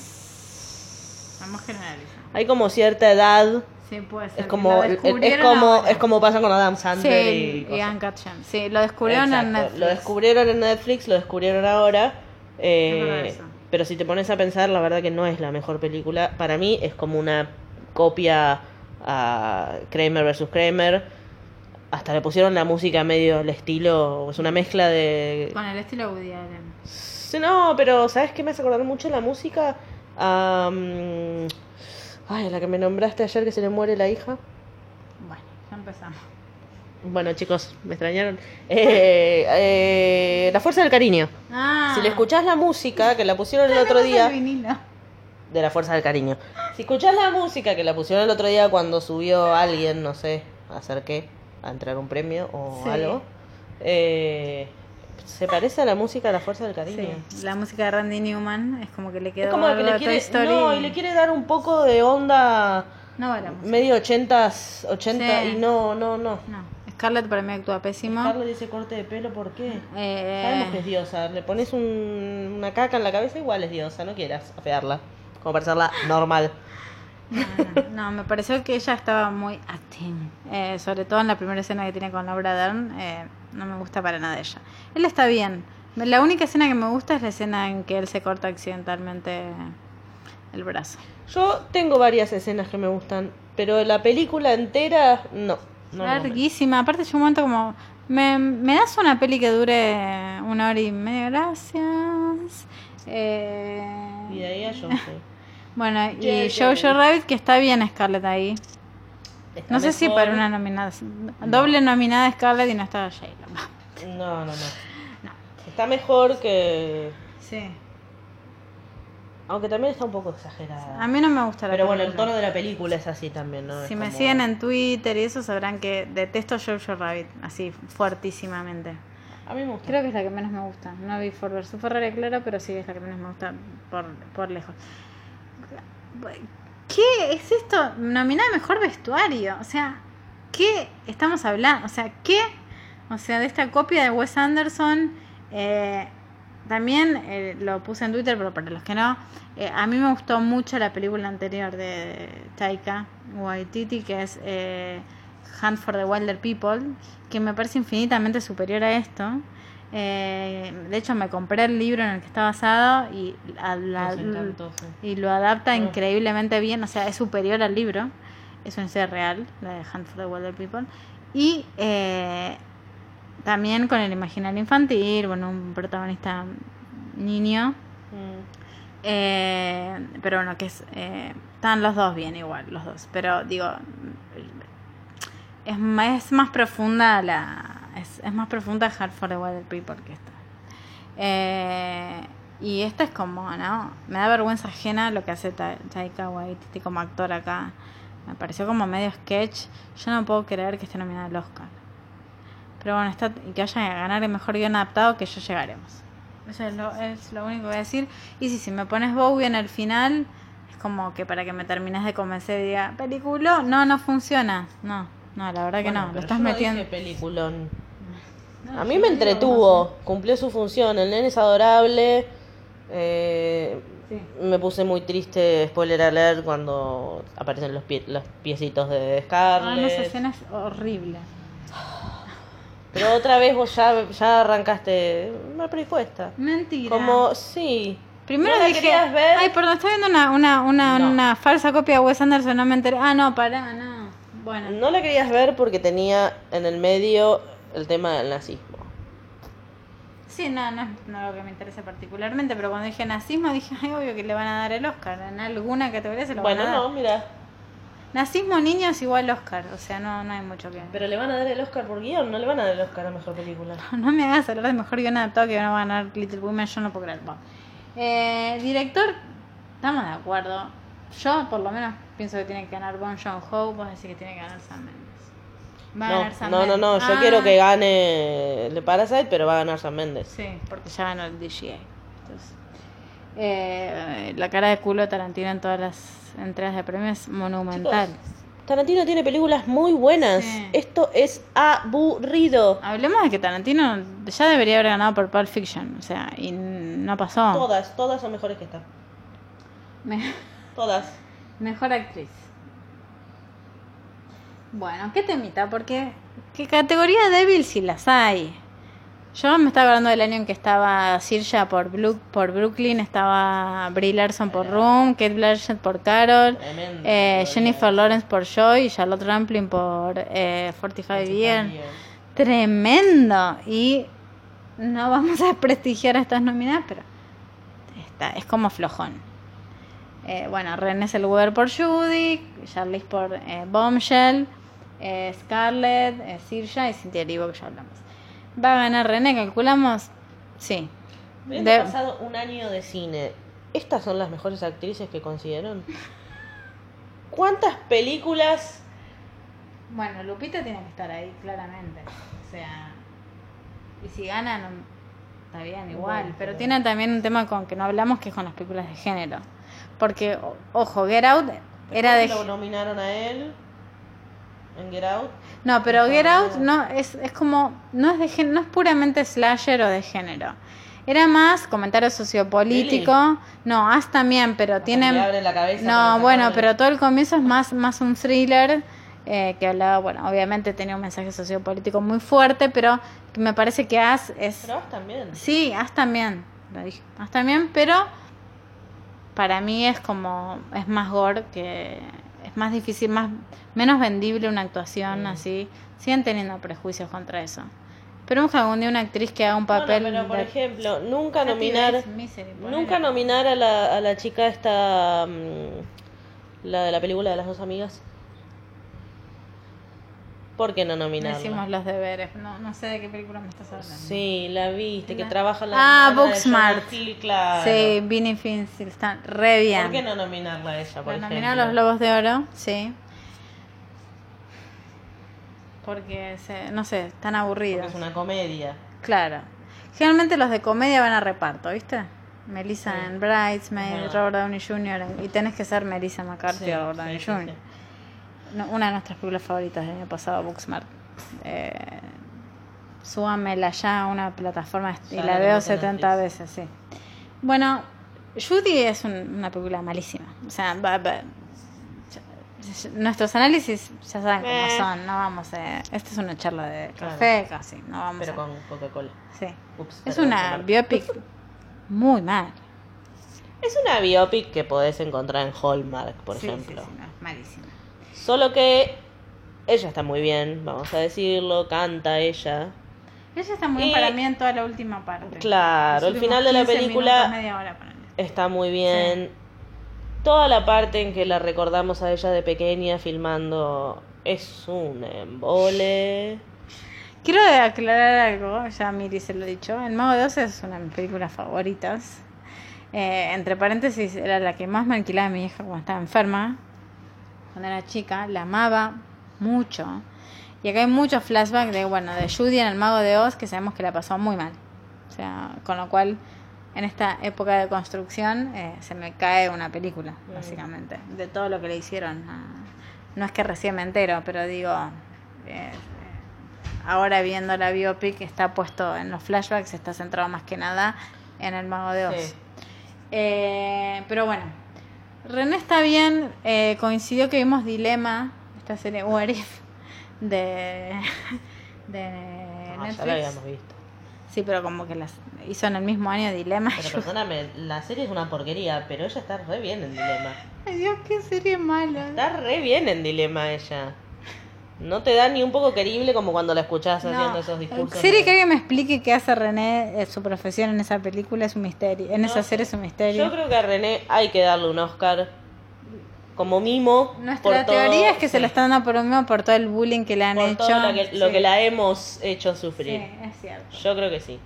A: Estamos generalizando.
B: Hay como cierta edad,
A: Sí, puede ser.
B: es como, es como, es como pasa con Adam Sandler
A: Sí,
B: y
A: y. Uncut Gems. Sí, lo descubrieron en Netflix.
B: Lo descubrieron en Netflix, lo descubrieron ahora. eh, pero si te pones a pensar, la verdad que no es la mejor película. Para mí es como una copia a Kramer vs. Kramer. Hasta le pusieron la música medio al estilo, es una mezcla de...
A: Con el estilo Woody Allen.
B: Sí, No, pero ¿sabes qué me hace acordar mucho la música? Ay, la que me nombraste ayer que se le muere la hija.
A: Bueno, ya empezamos.
B: Bueno, chicos, me extrañaron. Eh, eh, la fuerza del cariño.
A: Ah,
B: Si le escuchás la música que la pusieron el otro día de la fuerza del cariño. Si escuchás la música que la pusieron el otro día cuando subió alguien, no sé, a hacer qué, a entrar un premio o
A: Sí.
B: algo, eh, se parece a la música de la fuerza del cariño.
A: Sí, la música de Randy Newman es como que le quedó
B: Es como que le quiere,
A: Story
B: no, y le quiere dar un poco de onda
A: No
B: medio ochentas, 80
A: Sí.
B: y no, no, no.
A: No, Scarlett para mí actúa pésimo.
B: Carlos dice corte de pelo, ¿por qué?
A: Eh,
B: Sabemos que es diosa. Le pones un- una caca en la cabeza, igual es diosa. No quieras afearla. Como para hacerla normal.
A: no, me pareció que ella estaba muy acting. Eh, sobre todo en la primera escena que tiene con Laura Dern. eh, no me gusta para nada ella. Él está bien. La única escena que me gusta es la escena en que él se corta accidentalmente el brazo.
B: Yo tengo varias escenas que me gustan, pero la película entera, no. no.
A: Larguísima. Aparte, llegó un momento como. ¿Me, me das una peli que dure una hora y media? Gracias. Eh,
B: Y de ahí a yo.
A: Bueno, y Jojo. Rabbit, que está bien Scarlett ahí.
B: Está
A: No sé si para una nominada. Doble nominada Scarlett y no estaba J-Lo.
B: No, no, no.
A: No.
B: Está mejor que.
A: Sí.
B: Aunque también está un poco exagerada.
A: A mí no me gusta la
B: Pero bueno, el
A: película.
B: tono de la película es así también, ¿no?
A: Si
B: Es
A: me
B: como-
A: siguen en Twitter y eso sabrán que detesto Jojo Rabbit, así fuertísimamente.
B: A mí me gusta.
A: Creo que es la que menos me gusta. No vi Ford vs Ferrari, claro, pero sí es la que menos me gusta por, por lejos. ¿Qué es esto? Nominada mejor vestuario. O sea, ¿qué estamos hablando? O sea, ¿qué? O sea, de esta copia de Wes Anderson. eh, también eh, lo puse en Twitter, pero para los que no, eh, a mí me gustó mucho la película anterior de Taika Waititi, que es eh, Hunt for the Wilder People, que me parece infinitamente superior a esto. Eh, de hecho, me compré el libro en el que está basado y, a la-
B: Nos encantó, sí.
A: y lo adapta increíblemente bien, o sea, es superior al libro. Es una historia real, la de Hunt for the Wilder People. Y eh, también con el imaginario infantil, bueno, un protagonista niño.
B: Mm.
A: Eh, pero bueno, que es, eh, están los dos bien igual, los dos. Pero digo, es más, es más profunda la... Es, es más profunda Hard for the Wild People que esta. Eh, y esta es como, ¿no? Me da vergüenza ajena lo que hace Ta- Taika Waititi como actor acá. Me pareció como medio sketch. Yo no puedo creer que esté nominada al Oscar. Pero bueno, está, y que vaya a ganar el mejor guion adaptado, que ya llegaremos. Eso es lo, es lo único que voy a decir. Y si, si me pones Bowie en el final, es como que para que me termines de convencer y diga, película, no, no funciona. No, no, la verdad que no, lo estás
B: yo
A: metiendo.
B: dije peliculón.
A: No,
B: A mí me entretuvo, cumplió su función. El nene es adorable. eh,
A: Sí.
B: Me puse muy triste, spoiler alert, cuando aparecen los, pie- los piecitos de
A: Ah, no, esa
B: Scarlett.
A: escena es horrible.
B: Pero otra vez vos ya, ya arrancaste una predispuesta.
A: Mentira.
B: Como, sí.
A: Primero
B: ¿No
A: dije,
B: ver?
A: ay, perdón, está viendo una, una, una,
B: No.
A: una falsa copia de Wes Anderson, no me enteré. Ah, no, pará, no. Bueno,
B: No la querías ver porque tenía en el medio el tema del nazismo.
A: sí, no, no es no lo que me interesa particularmente, pero cuando dije nazismo dije, ay, obvio que le van a dar el Oscar. En alguna categoría se lo
B: Bueno,
A: van a dar.
B: no, mira.
A: Nazismo niños igual Oscar, o sea, no, no hay mucho que...
B: Pero le van a dar el Oscar por guion, no le van a dar el Oscar a mejor película.
A: No me hagas hablar de mejor guion adaptado que no va a ganar Little Women, yo no puedo creer. Bueno. Eh, director, estamos de acuerdo. Yo, por lo menos, pienso que tiene que ganar Bon Joon-ho, vos decís que tiene que ganar Sam Mendes. Va a
B: No,
A: ganar Sam
B: no, no, no, yo
A: Ah,
B: quiero que gane el de Parasite, pero va a ganar Sam Mendes.
A: Sí, porque ya ganó el DGA. Entonces, eh, la cara de culo de Tarantino en todas las entregas de premios es monumental.
B: Tarantino tiene películas muy buenas.
A: Sí.
B: Esto es aburrido.
A: Hablemos de que Tarantino ya debería haber ganado por Pulp Fiction, o sea, y no pasó.
B: Todas, todas son mejores que esta.
A: Me-
B: Todas.
A: Mejor actriz. Bueno, ¿qué temita? Porque ¿qué categoría débil si las hay? Yo me estaba hablando del año en que estaba Sirja por, Blue, por Brooklyn, estaba Brie Larson por Room, Kate Blanchett por Carol, eh, Jennifer Lawrence por Joy y Charlotte Rampling por eh, 45 Years. Tremendo. Y no vamos a prestigiar a estas nominadas, pero está, es como flojón. Eh, bueno, René Zellweger por Judy, Charlize por eh, Bombshell, eh, Scarlett, eh, Sirja y Cynthia Erivo, que ya hablamos. Va a ganar René, calculamos. Sí. De-
B: pasado un año de cine, ¿estas son las mejores actrices que consiguieron? ¿Cuántas películas?
A: Bueno, Lupita tiene que estar ahí, claramente. O sea, y si gana, no- está bien, igual.
B: Bueno,
A: pero
B: pero-
A: tiene también un tema con que no hablamos, que es con las películas de género. Porque, ojo, Get Out era de...
B: Lo nominaron a él en Get Out.
A: No, pero Get Out no es, es como no es de gen- no es puramente slasher o de género. Era más comentario sociopolítico. No, As también, pero
B: Hasta
A: tiene
B: abren la cabeza
A: No, bueno, pero todo el comienzo es más más un thriller eh, que hablaba, bueno, obviamente tenía un mensaje sociopolítico muy fuerte, pero me parece que As es
B: Pero vos también.
A: Sí, As también, lo dije. As también, pero para mí es como, es más gore que, es más difícil, más, menos vendible una actuación
B: Mm.
A: así. Siguen teniendo prejuicios contra eso. Que algún día una actriz que haga un
B: Bueno,
A: papel...
B: pero por
A: de-
B: ejemplo, nunca nominar,
A: Misery,
B: nunca nominar a la, a la chica esta, mm, la de la película de las dos amigas. ¿Por qué no
A: No
B: nominarla?
A: hicimos los deberes. No, no sé de qué película me estás hablando.
B: Sí, la viste, que trabaja la
A: Ah, Booksmart.
B: Hill, claro.
A: Sí, Vinnie Finzel, están re bien.
B: ¿Por qué no nominarla a ella, por ejemplo?
A: nominaron los Globos de Oro, sí. Porque, se, no sé, están aburridos.
B: es una comedia.
A: Claro. Generalmente los de comedia van a reparto, ¿viste? Melissa
B: Sí.
A: en Bridesmaid. Robert Downey Jr. y tenés que ser Melissa McCarthy
B: Sí,
A: o Robert Downey
B: sí, sí,
A: Jr. No, una de nuestras películas favoritas del año pasado, Booksmart. Eh, súbamela ya a una plataforma y la veo
B: tenemos en
A: 70
B: Netflix.
A: veces, sí. Bueno, Judy es un- una película malísima. O sea, va- ya- nuestros análisis ya saben cómo
B: Eh.
A: son. No vamos a. Esta es una charla de
B: Claro.
A: café casi. No vamos
B: Pero
A: a.
B: con Coca-Cola.
A: Sí.
B: Ups,
A: Es una biopic muy mal.
B: Es una biopic que podés encontrar en Hallmark, por
A: Sí, sí,
B: ejemplo.
A: sí, no, malísima.
B: Solo que ella está muy bien, vamos a decirlo, canta ella.
A: Ella está muy bien para mí en toda la última parte.
B: Claro, el final de la
A: últimos 15
B: película-
A: minutos.
B: Está muy bien. Toda la parte en que la recordamos a ella de pequeña filmando es un embole.
A: Quiero aclarar algo, ya Miri se lo he dicho. El Mago de Oz es una de mis películas favoritas. Eh, entre paréntesis, era la que más me alquilaba mi hija cuando estaba enferma. Cuando era chica, la amaba mucho. Y acá hay muchos flashbacks de, bueno, de Judy en El Mago de Oz, que sabemos que la pasó muy mal. O sea, con lo cual, en esta época de construcción, eh, se me cae una película, básicamente, de todo lo que le hicieron. a- No es que recién me entero, pero digo, eh, ahora viendo la biopic está puesto en los flashbacks, está centrado más que nada en el mago de Oz.
B: Sí.
A: Eh, pero bueno, René está bien, eh, coincidió que vimos Dilema, esta serie What If de, de
B: Ah,
A: Netflix.
B: ya la habíamos visto.
A: Sí, pero como que las hizo en el mismo año Dilema.
B: Pero perdóname, la serie es una porquería, pero ella está re bien en Dilema.
A: Ay Dios, qué serie mala.
B: Está re bien en Dilema ella. No te da ni un poco querible como cuando la escuchás haciendo esos discursos. de-
A: que alguien me explique qué hace René, eh, su profesión en esa película es un misterio. En
B: No
A: esa
B: sé.
A: serie es un misterio.
B: Yo creo que a René hay que darle un Oscar como mimo.
A: Nuestra
B: por todo-
A: teoría es que se
B: sí,
A: lo están dando por un mismo por todo el bullying que le han
B: por
A: hecho.
B: todo lo que, lo
A: Sí.
B: que la hemos hecho
A: Sí,
B: sufrir.
A: es cierto.
B: Yo creo que sí.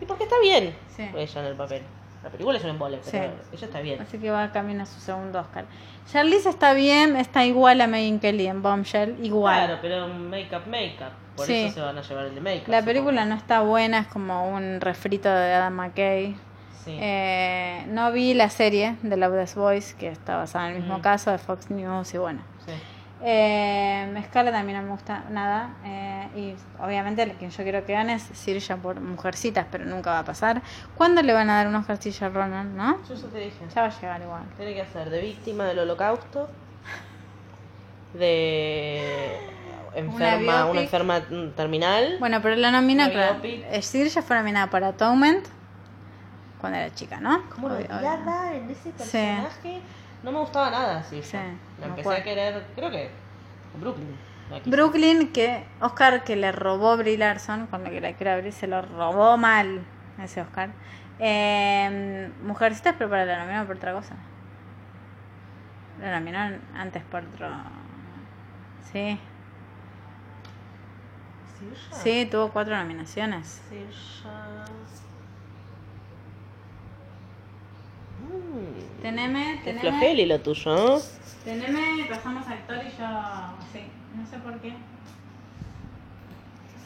B: Y porque está bien
A: Sí.
B: ella en el papel. La película es un embole, pero
A: Sí.
B: ella está bien.
A: Así que va camino a su segundo Oscar. Charlize está bien, está igual a Megan Kelly en Bombshell, igual.
B: Claro, pero make-up, make-up. Por
A: Sí.
B: eso se van a llevar el de make-up.
A: La
B: supongo.
A: película no está buena, es como un refrito de Adam McKay.
B: Sí.
A: Eh, no vi la serie de Love This Voice, que está basada en el mismo
B: Mm.
A: caso de Fox News y bueno.
B: sí.
A: Eh, Scarlett también no me gusta nada. eh, y obviamente el que yo quiero que gane es Sirja por Mujercitas, pero nunca va a pasar. ¿Cuándo le van a dar un Oscar a Ronan, no?
B: Yo ya te dije.
A: Ya va a llegar igual.
B: Tiene que hacer de víctima del holocausto, de enferma, una, enferma terminal.
A: Bueno, pero la nomina, claro. eh, Sirja fue nominada por Atonement cuando era chica, ¿no?
B: como en ese personaje. No me gustaba nada, sí.
A: Sí,
B: La
A: me
B: empecé
A: acuerdo.
B: a querer, creo que Brooklyn.
A: Brooklyn, que Oscar que le robó Brie Larson, con lo que la quiero abrir, se lo robó mal ese Oscar. Eh, Mujercitas, pero para la nominaron por otra cosa. La nominaron antes por otro. Sí,
B: Sirja.
A: sí, tuvo cuatro nominaciones.
B: Sirja. Mm,
A: Teneme, teneme.
B: flojeli lo tuyo, ¿no?
A: Teneme, pasamos a actor y yo. Sí, no sé por qué.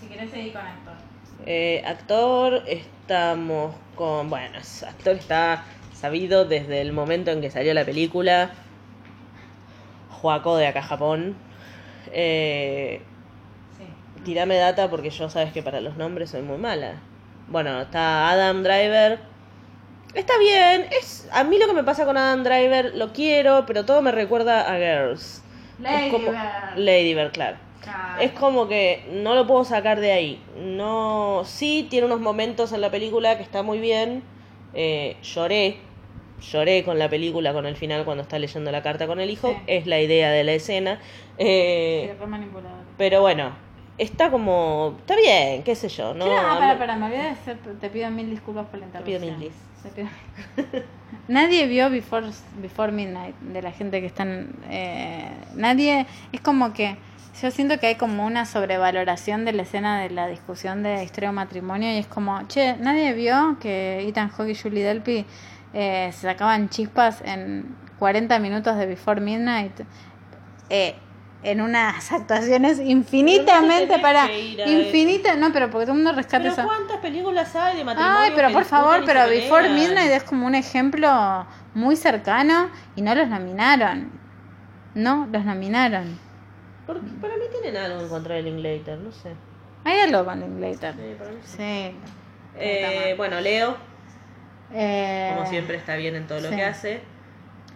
A: Si querés seguir con actor.
B: Eh, actor, estamos con. Bueno, actor está sabido desde el momento en que salió la película. Joaco de acá Japón. Eh,
A: Sí.
B: tirame data porque yo sabes que para los nombres soy muy mala. Bueno, está Adam Driver. Está bien. Es, a mí lo que me pasa con Adam Driver, lo quiero, pero todo me recuerda a Girls.
A: Lady
B: como,
A: Bird.
B: Lady Bird, claro. Es como que no lo puedo sacar de ahí. No, sí tiene unos momentos en la película que está muy bien. Eh, lloré, lloré con la película, con el final cuando está leyendo la carta con el hijo.
A: Sí.
B: Es la idea de la escena. Eh,
A: Sí,
B: pero bueno, está como, está bien, qué sé yo. No,
A: ah,
B: no-
A: para, para, me olvidé de hacer, te pido mil disculpas por la
B: Te pido
A: interrupción.
B: mil dis.
A: Nadie vio Before, Before Midnight de la gente que están. eh, nadie. Es como que Yo siento que hay como una sobrevaloración de la escena de la discusión de historia o matrimonio y es como, che, nadie vio que Ethan Hawke y Julie Delpy eh, se sacaban chispas en 40 minutos de Before Midnight eh, en unas actuaciones infinitamente
B: tenés
A: para infinita, no, pero porque todo el mundo rescata
B: Pero
A: eso.
B: ¿cuántas películas hay de matrimonio?
A: Ay, pero por favor, pero Before
B: pelean?
A: Midnight es como un ejemplo muy cercano y no los nominaron. No, los nominaron.
B: Porque para mí tienen algo en contra de Linklater, no sé.
A: Hay algo con Linklater.
B: Sí, para mí sí.
A: Sí.
B: Eh, bueno, Leo,
A: Eh,
B: como siempre, está bien en todo lo que hace.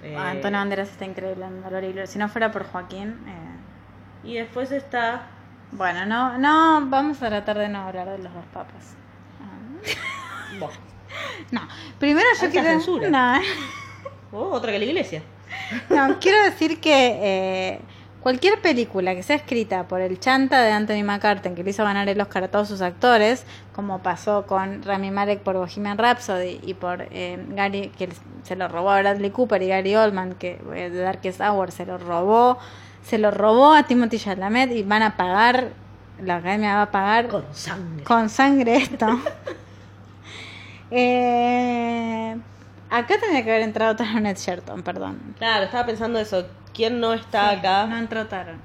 B: Eh,
A: ah, Antonio Banderas está increíble en Dolor y Gloria. Si no fuera por Joaquín. eh,
B: Y después está.
A: Bueno, no, no, vamos a tratar de no hablar de los dos papas. Ah.
B: Vos.
A: No, primero yo quiero.
B: censura.
A: No,
B: Oh, otra que la iglesia.
A: no, quiero decir que eh, cualquier película que sea escrita por el chanta de Anthony McCartan, que le hizo ganar el Oscar a todos sus actores, como pasó con Rami Malek por Bohemian Rhapsody y por eh, Gary, que se lo robó a Bradley Cooper, y Gary Oldman, que eh, de Darkest Hour se lo robó, se lo robó a Timothy Chalamet y van a pagar, la academia va a pagar
B: Con sangre.
A: con sangre esto. eh, acá tendría que haber entrado Taron Sherton, perdón.
B: Claro, estaba pensando eso. ¿Quién no está
A: Sí,
B: acá?
A: No entró Taron.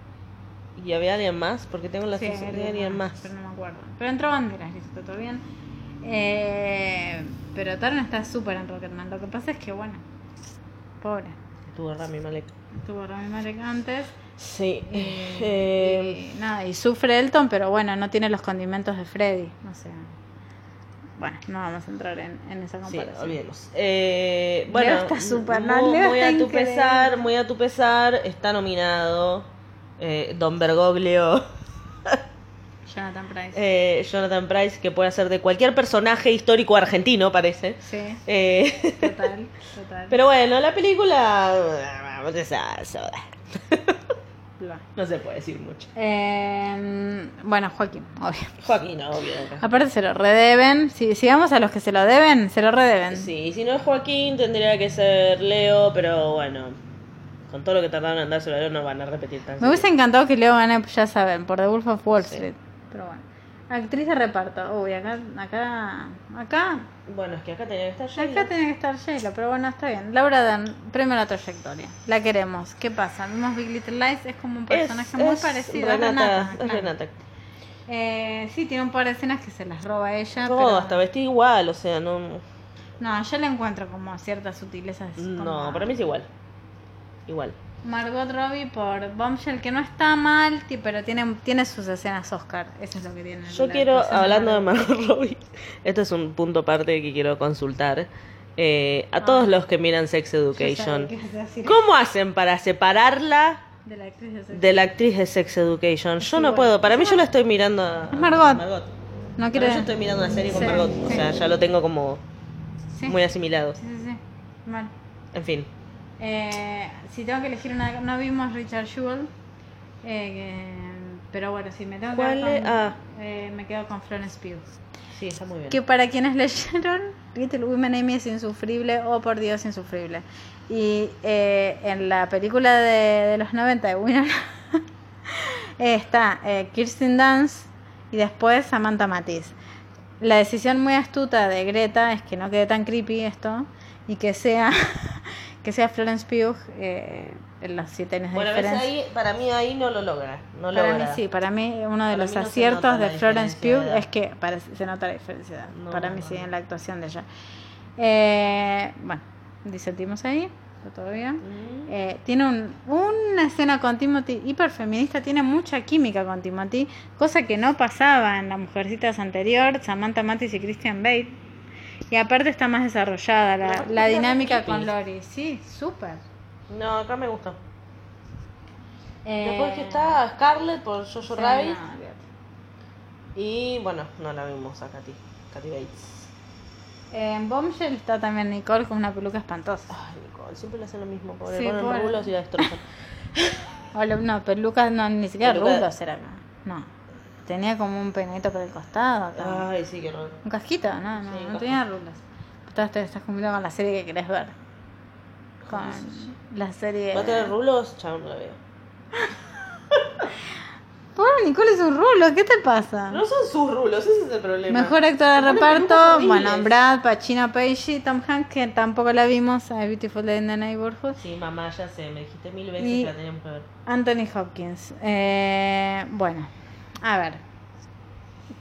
B: ¿Y había alguien más? Porque tengo la
A: Sí,
B: sensación de alguien más.
A: Pero no me acuerdo. Pero entró Banderas, listo, todo bien. Eh, pero Taron está súper en Rocketman. Lo que pasa es que, bueno, pobre.
B: Estuvo Rami Malek.
A: Tuvo Rami Malek antes.
B: Sí.
A: Y,
B: Eh,
A: y nada, y sufre Elton, pero bueno, no tiene los condimentos de Freddy. O sea, bueno, no vamos a entrar en, en esa
B: sí,
A: comparación.
B: olvidemos. Eh, bueno,
A: Leo está ¿no? Leo
B: muy
A: está
B: a tu
A: increíble.
B: pesar, muy a tu pesar, está nominado eh, Don Bergoglio,
A: Jonathan Price.
B: eh, Jonathan Price, que puede ser de cualquier personaje histórico argentino, parece.
A: sí,
B: Eh,
A: total, total.
B: pero bueno, la película...
A: Bla.
B: No se puede decir mucho.
A: Eh, bueno, Joaquín, obvio.
B: Joaquín, obvio.
A: Aparte se lo redeben. Si, si vamos a los que se lo deben, se lo redeben.
B: Sí, si no es Joaquín tendría que ser Leo, pero bueno, con todo lo que tardaron en dárselo a Leo no van a repetir tan
A: Me hubiese encantado que Leo gane, ya saben, por The Wolf of Wall
B: Sí.
A: Street. Pero bueno. Actriz de reparto. Uy, acá, acá, acá,
B: Bueno, es que acá tenía que estar
A: acá
B: J-Lo.
A: tiene que estar J-Lo, pero bueno, está bien. Laura Dan, premio a la trayectoria. La queremos. ¿Qué pasa? Vimos Big Little Lies, es como un personaje muy
B: es
A: parecido a
B: Renata,
A: Renata.
B: es
A: claro.
B: Renata.
A: Eh, sí, tiene un par de escenas que se las roba ella.
B: No,
A: pero...
B: hasta vestida igual, o sea, no...
A: No, yo le encuentro como ciertas sutilezas.
B: No,
A: como-
B: para mí es igual. Igual.
A: Margot Robbie por Bombshell, que no está mal, pero tiene, tiene sus escenas Oscar. Eso es lo que tiene.
B: Yo quiero, hablando de
A: Margot.
B: Robbie, esto es un punto aparte que quiero consultar. Eh, a todos los que miran Sex
A: Ah.
B: Education, ¿cómo hacen para separarla
A: De la actriz de Sex
B: de la actriz de Sex Education? Yo no puedo, para mí yo la estoy mirando a,
A: Margot. No
B: mí yo estoy mirando una serie con
A: Sí,
B: Margot, o sea, ya lo tengo como
A: Sí,
B: muy asimilado.
A: sí, sí, sí. Mal.
B: En fin,
A: Eh, si tengo que elegir una. No vimos Richard Jewell. Eh, pero bueno, si me tengo que
B: ¿Cuál
A: quedar con-
B: Ah.
A: eh, me quedo con Florence Pugh.
B: sí, está muy bien.
A: Que para quienes leyeron, Little Women Amy es insufrible, oh por Dios, insufrible. Y eh, en la película de, de los 90 de Winona está eh, Kirsten Dunst y después Samantha Matiz. La decisión muy astuta de Greta es que no quede tan creepy esto y que sea que sea Florence Pugh eh, en los siete años de
B: Bueno,
A: diferencia.
B: ahí, para mí ahí no lo logra. No
A: Para
B: logra.
A: mí sí, para mí uno de
B: Para
A: los
B: no
A: aciertos de Florence Pugh
B: de
A: es que parece- se nota la diferencia.
B: No,
A: para mí sí, en la actuación de ella. Eh, bueno, disentimos ahí, todo bien.
B: Mm.
A: Eh, tiene un- una escena con Timothy hiperfeminista, tiene mucha química con Timothy, cosa que no pasaba en las mujercitas anterior, Samantha Mathis y Christian Bale. Y aparte está más desarrollada la, la dinámica con Lori. Sí, súper.
B: No, acá me gusta.
A: Eh,
B: Después que está Scarlett por Jojo
A: sí,
B: Rabbit.
A: no.
B: Y bueno, no la vimos a Katy. Katy Bates.
A: En Bombshell está también Nicole con una peluca espantosa.
B: Ay, Nicole, siempre le hacen lo mismo. Pobre,
A: Sí,
B: ponen
A: pobre.
B: rulos y la destrozan.
A: O lo- no, peluca, no, ni siquiera
B: Peluca-
A: rulos era. No. Tenía como un peinadito por el costado acá.
B: Ay, sí, qué horror.
A: Un casquito, no, no,
B: Sí,
A: no tenía rulos. Estás, te estás cumpliendo con la serie que querés ver. Con la serie.
B: ¿Va a tener rulos? Chao, no la veo.
A: Nicole es un rulo, ¿qué te pasa?
B: No son sus rulos, ese es el problema.
A: Mejor actor de reparto, bueno, Brad, Pacino, Pagey, Tom Hanks, que tampoco la vimos, a Beautiful Day in the Neighborhood.
B: Sí, mamá, ya sé, me dijiste mil veces
A: Y-
B: que la teníamos que ver.
A: Anthony Hopkins. Eh, bueno, a ver.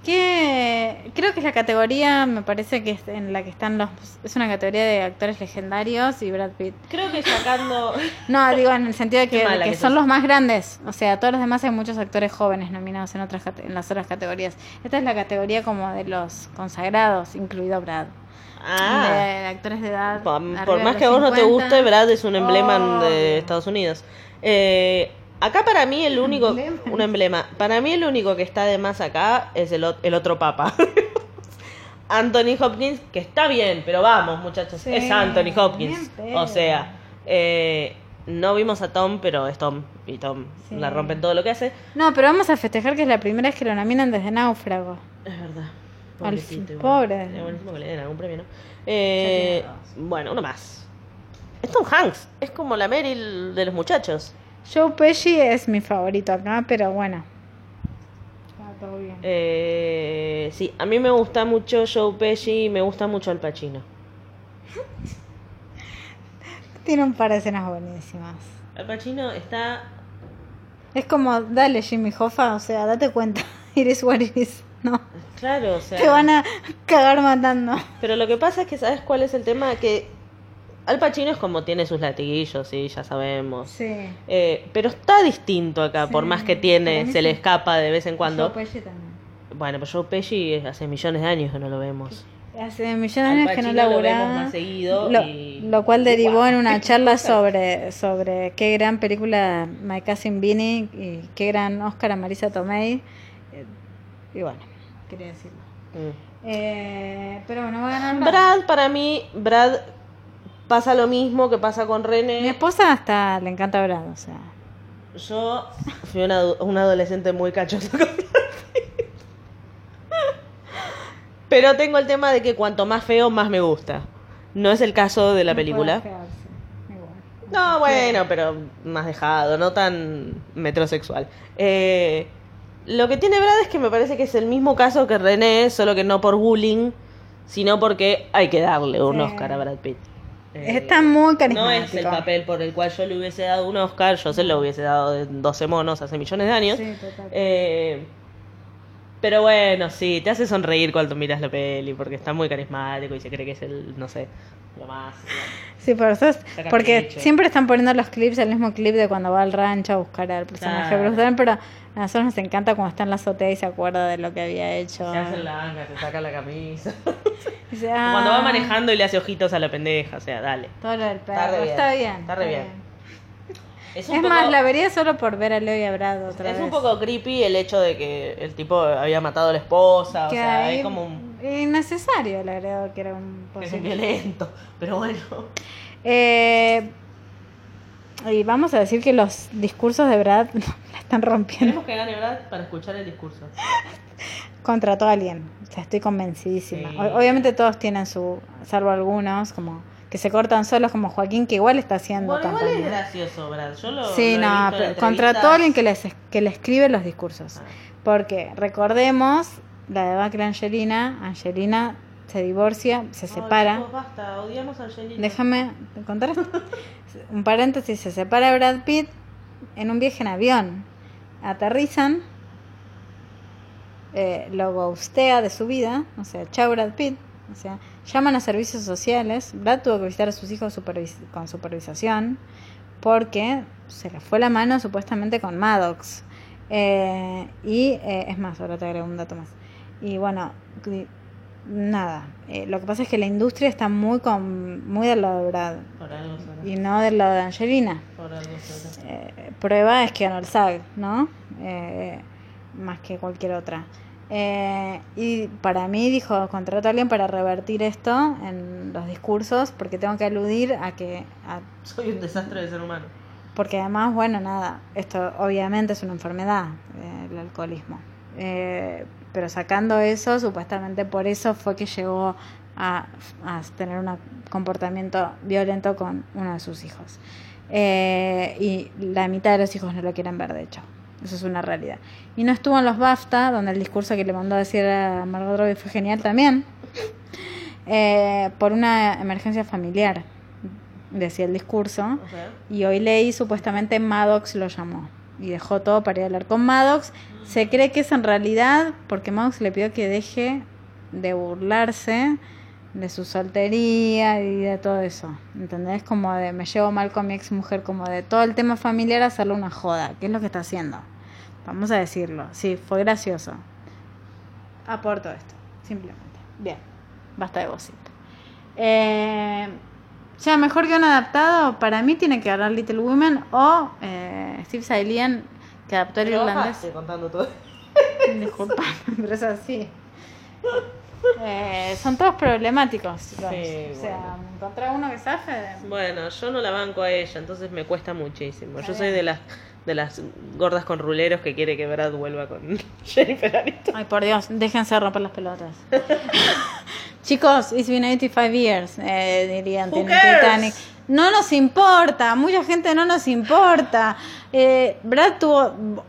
A: ¿Qué? Creo que es la categoría, me parece que es en la que están los... Es una categoría de actores legendarios y Brad Pitt.
B: Creo que sacando.
A: No, digo en el sentido de que, son los más grandes. O sea, todos los demás hay muchos actores jóvenes nominados en otras en las otras categorías. Esta es la categoría como de los consagrados, incluido Brad.
B: Ah.
A: De actores de edad.
B: Por, más que a vos no te
A: 50.
B: guste, Brad es un emblema de Estados Unidos. Eh, acá para mí el único,
A: Emblema.
B: un emblema, para mí el único que está de más acá es el, el otro papa. Anthony Hopkins, que está bien, pero vamos muchachos,
A: Sí,
B: es Anthony Hopkins. O sea, eh, no vimos a Tom, pero es Tom, y Tom
A: Sí.
B: la rompe en todo lo que hace.
A: No, pero vamos a festejar que es la primera vez que lo nominan desde Náufrago.
B: Es verdad.
A: Al
B: Pobrecito,
A: pobre.
B: Es buenísimo que le den algún premio, ¿no? Eh, bueno, uno más. Es Tom Hanks. Es como la Meryl de los muchachos.
A: Joe Pesci es mi favorito acá, pero bueno. Está todo bien.
B: Eh, sí, a mí me gusta mucho Joe Pesci y me gusta mucho Al Pacino.
A: Tiene un par de escenas buenísimas.
B: Al Pacino está...
A: Es como, dale Jimmy Hoffa, o sea, date cuenta. Iris what it is. No.
B: Claro, o sea...
A: Te van a cagar matando.
B: Pero lo que pasa es que, ¿sabes cuál es el tema? Que Al Pacino es como tiene sus latiguillos, sí, ya sabemos.
A: Sí.
B: Eh, pero está distinto acá, por más que tiene, se le escapa de vez en cuando.
A: Joe Pesci también.
B: Bueno, pero Joe Pesci hace millones de años que no lo vemos.
A: Hace millones de años que no
B: lo vemos más seguido
A: Lo,
B: y-
A: lo cual derivó en una charla sobre, sobre qué gran película My Cousin Vinny y qué gran Oscar a Marisa Tomei. Eh, Y bueno, quería decirlo.
B: Mm.
A: Eh, pero bueno, va a ganar. Brad,
B: para mí, Brad pasa lo mismo que pasa con
A: Mi
B: René.
A: esposa hasta le encanta Brad, o sea.
B: Yo fui una, adolescente muy cachosa con. Pero tengo el tema de que cuanto más feo, más me gusta. No es el caso de la
A: no
B: película. No, bueno, pero más dejado, no tan metrosexual. Eh, lo que tiene Brad es que me parece que es el mismo caso que René, solo que no por bullying, sino porque hay que darle un
A: Sí.
B: Oscar a Brad Pitt. Eh,
A: Está muy
B: No
A: carismático.
B: es el papel por el cual yo le hubiese dado un Oscar, yo se lo hubiese dado de 12 monos hace millones de años.
A: Sí, total.
B: Eh, pero bueno, sí, te hace sonreír cuando miras la peli, porque está muy carismático y se cree que es el, no sé, lo más.
A: Sí, por eso es- porque siempre están poniendo los clips, el mismo clip de cuando va al rancho a buscar al personaje
B: Claro.
A: Bruce Dern, pero a nosotros nos encanta cuando está en la azotea y se acuerda de lo que había hecho.
B: Se hace la anga, se saca la camisa.
A: Dice,
B: Cuando va
A: "Ah,
B: manejando y le hace ojitos a la pendeja, o sea, dale.
A: Todo lo del perro.
B: Está re bien,
A: Está bien.
B: está re bien. Es,
A: Es
B: un poco,
A: más, la vería solo por ver a Leo y a Brad otra
B: es
A: vez.
B: un poco creepy el hecho de que el tipo había matado a la esposa, o sea,
A: ahí-
B: es como un...
A: Innecesario, le agrego que era un
B: Es violento, pero bueno.
A: Eh, y vamos a decir que los discursos de Brad la están rompiendo.
B: Tenemos que gane, ¿verdad? Para escuchar el discurso.
A: Contrató a alguien. O sea, estoy convencidísima.
B: Sí.
A: Obviamente todos tienen su, salvo algunos, como que se cortan solos, como Joaquín, que igual está haciendo
B: Bueno, igual es gracioso, Brad. Yo lo,
A: Sí,
B: lo
A: no, pero contrató a alguien que, les, que le escribe los discursos.
B: Ah.
A: Porque recordemos la de Angelina. Angelina se divorcia, se separa.
B: chicos, basta, odiamos a Angelina.
A: Déjame contar. Un paréntesis, se separa Brad Pitt en un viaje en avión. Aterrizan, eh, lo ghostea de su vida, o sea, chao Brad Pitt, o sea, llaman a servicios sociales, Brad tuvo que visitar a sus hijos supervis- con supervisación porque se le fue la mano supuestamente con Maddox. Eh, y eh, es más, ahora te agrego un dato más. Y bueno, nada, eh, lo que pasa es que la industria está muy con muy del lado de Brad
B: Por algo será.
A: y no del lado de Angelina.
B: Por algo será.
A: Eh, prueba es que ganó el SAG, ¿no? Eh, más que cualquier otra. Eh, y para mí dijo, contrato a alguien para revertir esto en los discursos, porque tengo que aludir a que, a-
B: Soy un desastre de ser humano.
A: porque además, bueno, nada, esto obviamente es una enfermedad, eh, el alcoholismo. Eh, pero sacando eso, supuestamente por eso fue que llegó a, a tener un comportamiento violento con uno de sus hijos. Eh, y la mitad de los hijos no lo quieren ver, de hecho. Eso es una realidad. Y no estuvo en los BAFTA, donde el discurso que le mandó a decir a Margot Robbie fue genial también, eh, por una emergencia familiar, decía el discurso. Y hoy leí supuestamente Maddox lo llamó y dejó todo para ir a hablar con Maddox. Se cree que es en realidad porque Maddox le pidió que deje de burlarse de su soltería y de todo eso. ¿Entendés? Como de me llevo mal con mi ex mujer, como de todo el tema familiar hacerle una joda, que es lo que está haciendo. Vamos a decirlo. Sí, fue gracioso. Aporto esto, simplemente. Bien, basta de vocito. Eh, ya, mejor guion adaptado, para mí tiene que ganar Little Women o eh, Steve Sailian, que adaptó el irlandés.
B: contando todo.
A: Disculpa, pero es así. Eh, son todos problemáticos.
B: Sí,
A: o sea,
B: bueno.
A: encontrar uno que zafe. de-
B: Bueno, yo no la banco a ella, entonces me cuesta muchísimo.
A: Está
B: Yo soy de las de las gordas con ruleros que quiere que Brad vuelva con Jennifer Aniston.
A: Ay, por Dios, déjense de romper las pelotas. Chicos, it's been 85 years, eh, dirían en? Titanic. No nos importa, mucha gente no nos importa. Eh, Brad tuvo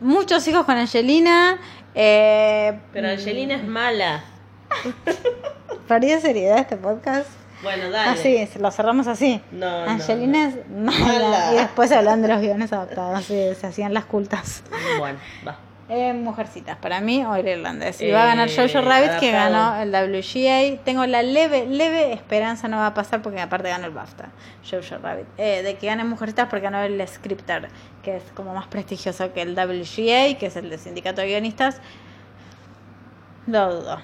A: muchos hijos con Angelina. Eh,
B: Pero Angelina es mala.
A: ¿Perdí seriedad este podcast?
B: Bueno, dale.
A: Así, se lo cerramos así.
B: No, no,
A: Angelina es mala.
B: Mala.
A: Y después hablan de los guiones adaptados, se hacían las cultas.
B: Bueno, va.
A: Eh, mujercitas, para mí o el irlandés. Y
B: Eh,
A: va a ganar Jojo Rabbit, que ganó el WGA. Tengo la leve, leve esperanza, no va a pasar porque aparte ganó el BAFTA, Jojo Rabbit. Eh, de que gane mujercitas porque ganó el Scripter, que es como más prestigioso que el WGA, que es el de Sindicato de Guionistas. Lo dudo.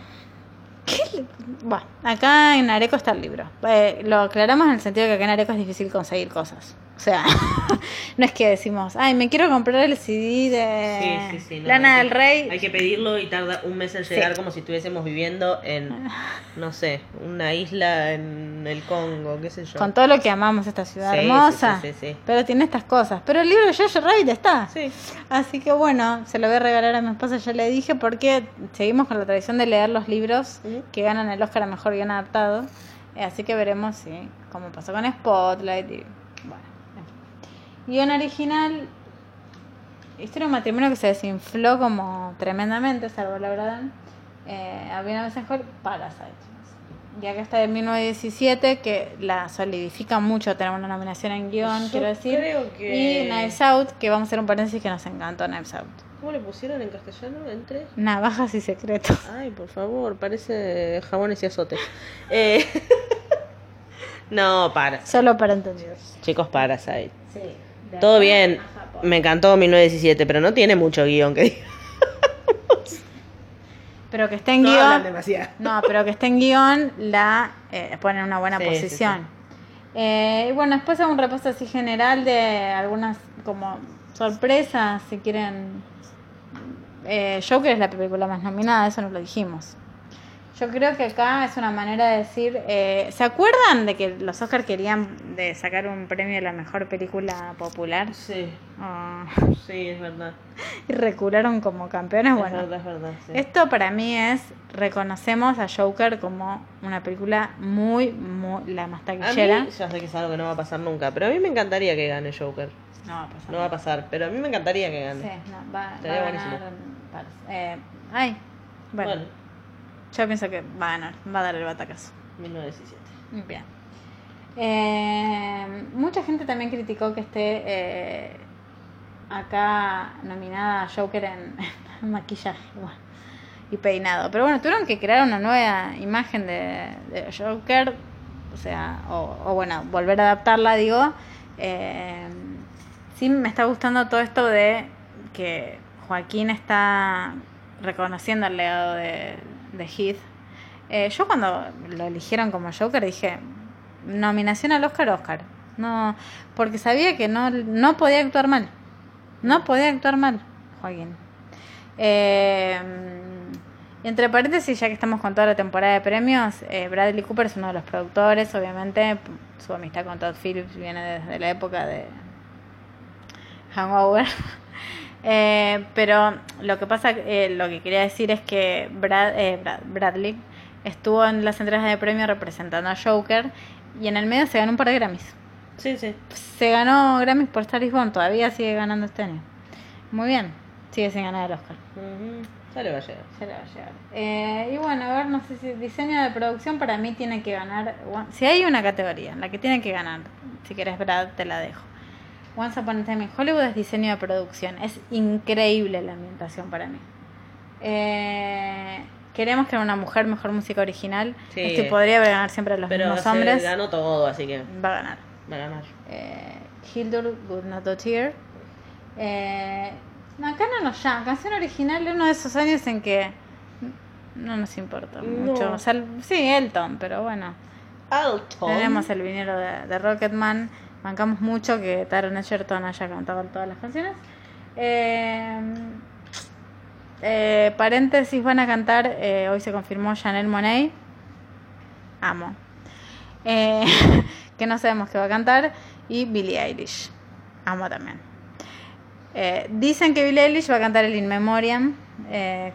A: ¿Qué le- Bueno, acá en Areco está el libro. Eh, lo aclaramos en el sentido de que acá en Areco es difícil conseguir cosas. O sea, no es que decimos, ay, me quiero comprar el CD de
B: Sí, sí, sí. no,
A: Lana del
B: que-
A: Rey.
B: Hay que pedirlo y tarda un mes en llegar como si estuviésemos viviendo en, no sé, una isla en el Congo, qué sé yo.
A: Con todo lo que amamos esta ciudad hermosa.
B: sí, sí, sí, sí.
A: Pero tiene estas cosas. Pero el libro de Jojo Rabbit está.
B: Sí.
A: Así que bueno, se lo voy a regalar a mi esposa, ya le dije, porque seguimos con la tradición de leer los libros que ganan el Oscar a Mejor Guión Adaptado. Eh, Así que veremos si, cómo pasó con Spotlight y. Guión original, historia de un matrimonio que se desinfló como tremendamente, salvo la verdad. Eh, había una vez mejor Parasite. Y acá está de 1917, que la solidifica mucho tener una nominación en guion,
B: Yo
A: quiero decir.
B: creo que-
A: Y Knives Out, que vamos a hacer un paréntesis que nos encantó Knives Out.
B: ¿Cómo le pusieron en castellano? Entre.
A: Navajas y secretos.
B: Ay, por favor, parece jabones y azotes. Eh, no, para.
A: Solo para entendidos.
B: Chicos, Parasite.
A: Sí.
B: Todo bien. Me encantó 1917, pero no tiene mucho guion que diga.
A: Pero que esté en
B: No
A: guion.
B: demasiado.
A: No, pero que esté en guion la eh, pone en una buena
B: Sí, sí,
A: posición. Eh, y bueno, después hago un repaso así general de algunas como sorpresas, si quieren. Eh, Joker es la película más nominada, eso nos lo dijimos. Yo creo que acá es una manera de decir, eh, ¿se acuerdan de que los Oscars querían de sacar un premio a la mejor película popular?
B: Sí,
A: Ah,
B: sí, es verdad.
A: y recularon como campeones.
B: Es
A: Bueno,
B: verdad, es verdad. sí.
A: esto para mí es, reconocemos a Joker como una película muy, muy, la más
B: A
A: taquillera.
B: mí, ya sé que es algo que no va a pasar nunca, pero a mí me encantaría que gane Joker.
A: No va a pasar.
B: No va a pasar, pero a mí me encantaría que
A: Sí,
B: gane.
A: no, va, va a ganar. Eh, ay, bueno,
B: Bueno,
A: yo pienso que va a ganar, va a dar el batacazo.
B: 1917.
A: Bien. Eh, mucha gente también criticó que esté eh, acá nominada Joker en, en maquillaje bueno, y peinado. Pero bueno, tuvieron que crear una nueva imagen de, de Joker, o sea, o, o bueno, volver a adaptarla, digo. Eh, sí me está gustando todo esto de que Joaquín está reconociendo el legado de, de Heath. Eh, yo cuando lo eligieron como Joker dije, nominación al Oscar, Oscar. No, porque sabía que no, no podía actuar mal. No podía actuar mal, Joaquín. Eh, entre paréntesis, ya que estamos con toda la temporada de premios, eh, Bradley Cooper es uno de los productores, obviamente. Su amistad con Todd Phillips viene desde la época de Hangover. Eh, pero lo que pasa, eh, lo que quería decir es que Brad, eh, Brad- Bradley estuvo en las entregas de premio representando a Joker y en el medio se ganó un par de Grammys.
B: Sí, sí.
A: Se ganó Grammys por Star is Born, todavía sigue ganando este año. Muy bien, sigue sin ganar el Oscar.
B: Ya le va a llegar.
A: Se le va a llegar. Eh, y bueno, a ver, no sé si diseño de producción para mí tiene que ganar. Si hay una categoría en la que tiene que ganar, si quieres Brad, te la dejo. Once Upon a Time in Hollywood es diseño de producción. Es increíble la ambientación para mí. Eh, queremos que una mujer mejor música original.
B: Sí.
A: Este podría ganar siempre a los
B: Pero
A: mismos
B: se
A: hombres.
B: ganó todo, así que
A: Va a ganar.
B: va a ganar.
A: Eh, Hildur Gudnadottir. Eh, no, acá no nos llama. Canción original de uno de esos años en que no nos importa
B: No.
A: mucho. Sí, Elton, pero bueno.
B: Alton.
A: Tenemos el vinilo de, de Rocketman. Bancamos mucho que Taron Egerton haya cantado todas las canciones. Eh, eh, paréntesis, van a cantar. eh, hoy se confirmó Chanel Monet. Amo. Que no sabemos qué va a cantar. Y Billie Eilish. Amo también. Dicen que Billie Eilish va a cantar el In Memoriam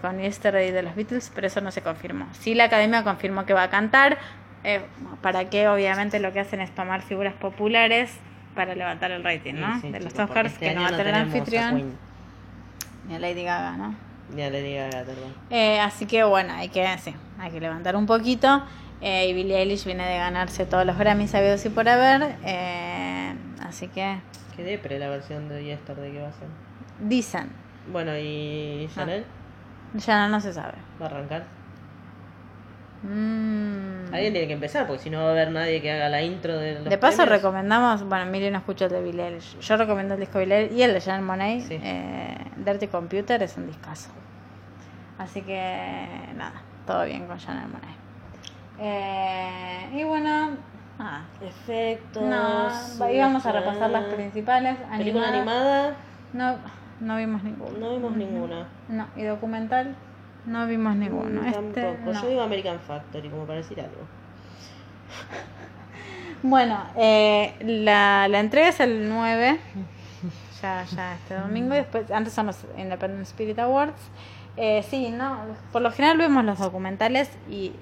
A: con Yesterday de los Beatles, pero eso no se confirmó. Sí, la academia confirmó que va a cantar. Eh, para que obviamente lo que hacen es tomar figuras populares para levantar el rating, ¿no?
B: Sí, sí,
A: de los
B: chicos,
A: Oscars,
B: este
A: que no va a tener
B: a
A: anfitrión. Ni a Lady Gaga, ¿no?
B: Ya le diga Gaga, perdón.
A: Eh, así que bueno, hay que, sí, hay que levantar un poquito. Eh, y Billie Eilish viene de ganarse todos los Grammys sabidos y por haber. eh, así que
B: Qué depre la versión de Yesterday que va a ser.
A: dicen,
B: Bueno, ¿y Chanel?
A: ya no, no se sabe.
B: ¿Va a arrancar?
A: Mm.
B: Alguien tiene que empezar, porque si no va a haber nadie que haga la intro de los
A: De paso
B: premios.
A: recomendamos, bueno, Miri no escucha el de Eilish. Yo recomiendo el disco Eilish y el de Janelle Monáe.
B: Sí.
A: Eh, Dirty Computer es un discazo. Así que nada, todo bien con Janelle Monáe. Eh, y bueno, nada.
B: Efectos.
A: No, íbamos a repasar las
B: ah,
A: principales.
B: Película
A: Animada.
B: animada,
A: No, no vimos ninguna.
B: no vimos ninguna.
A: No, y documental, no vimos ninguno.
B: Mm,
A: Este,
B: Tampoco.
A: no.
B: Yo digo American Factory, como para decir algo.
A: Bueno, eh, la, la entrega es el 9, ya, ya este domingo, y después, antes son los Independent Spirit Awards. Eh, sí, no, por lo general vemos los documentales y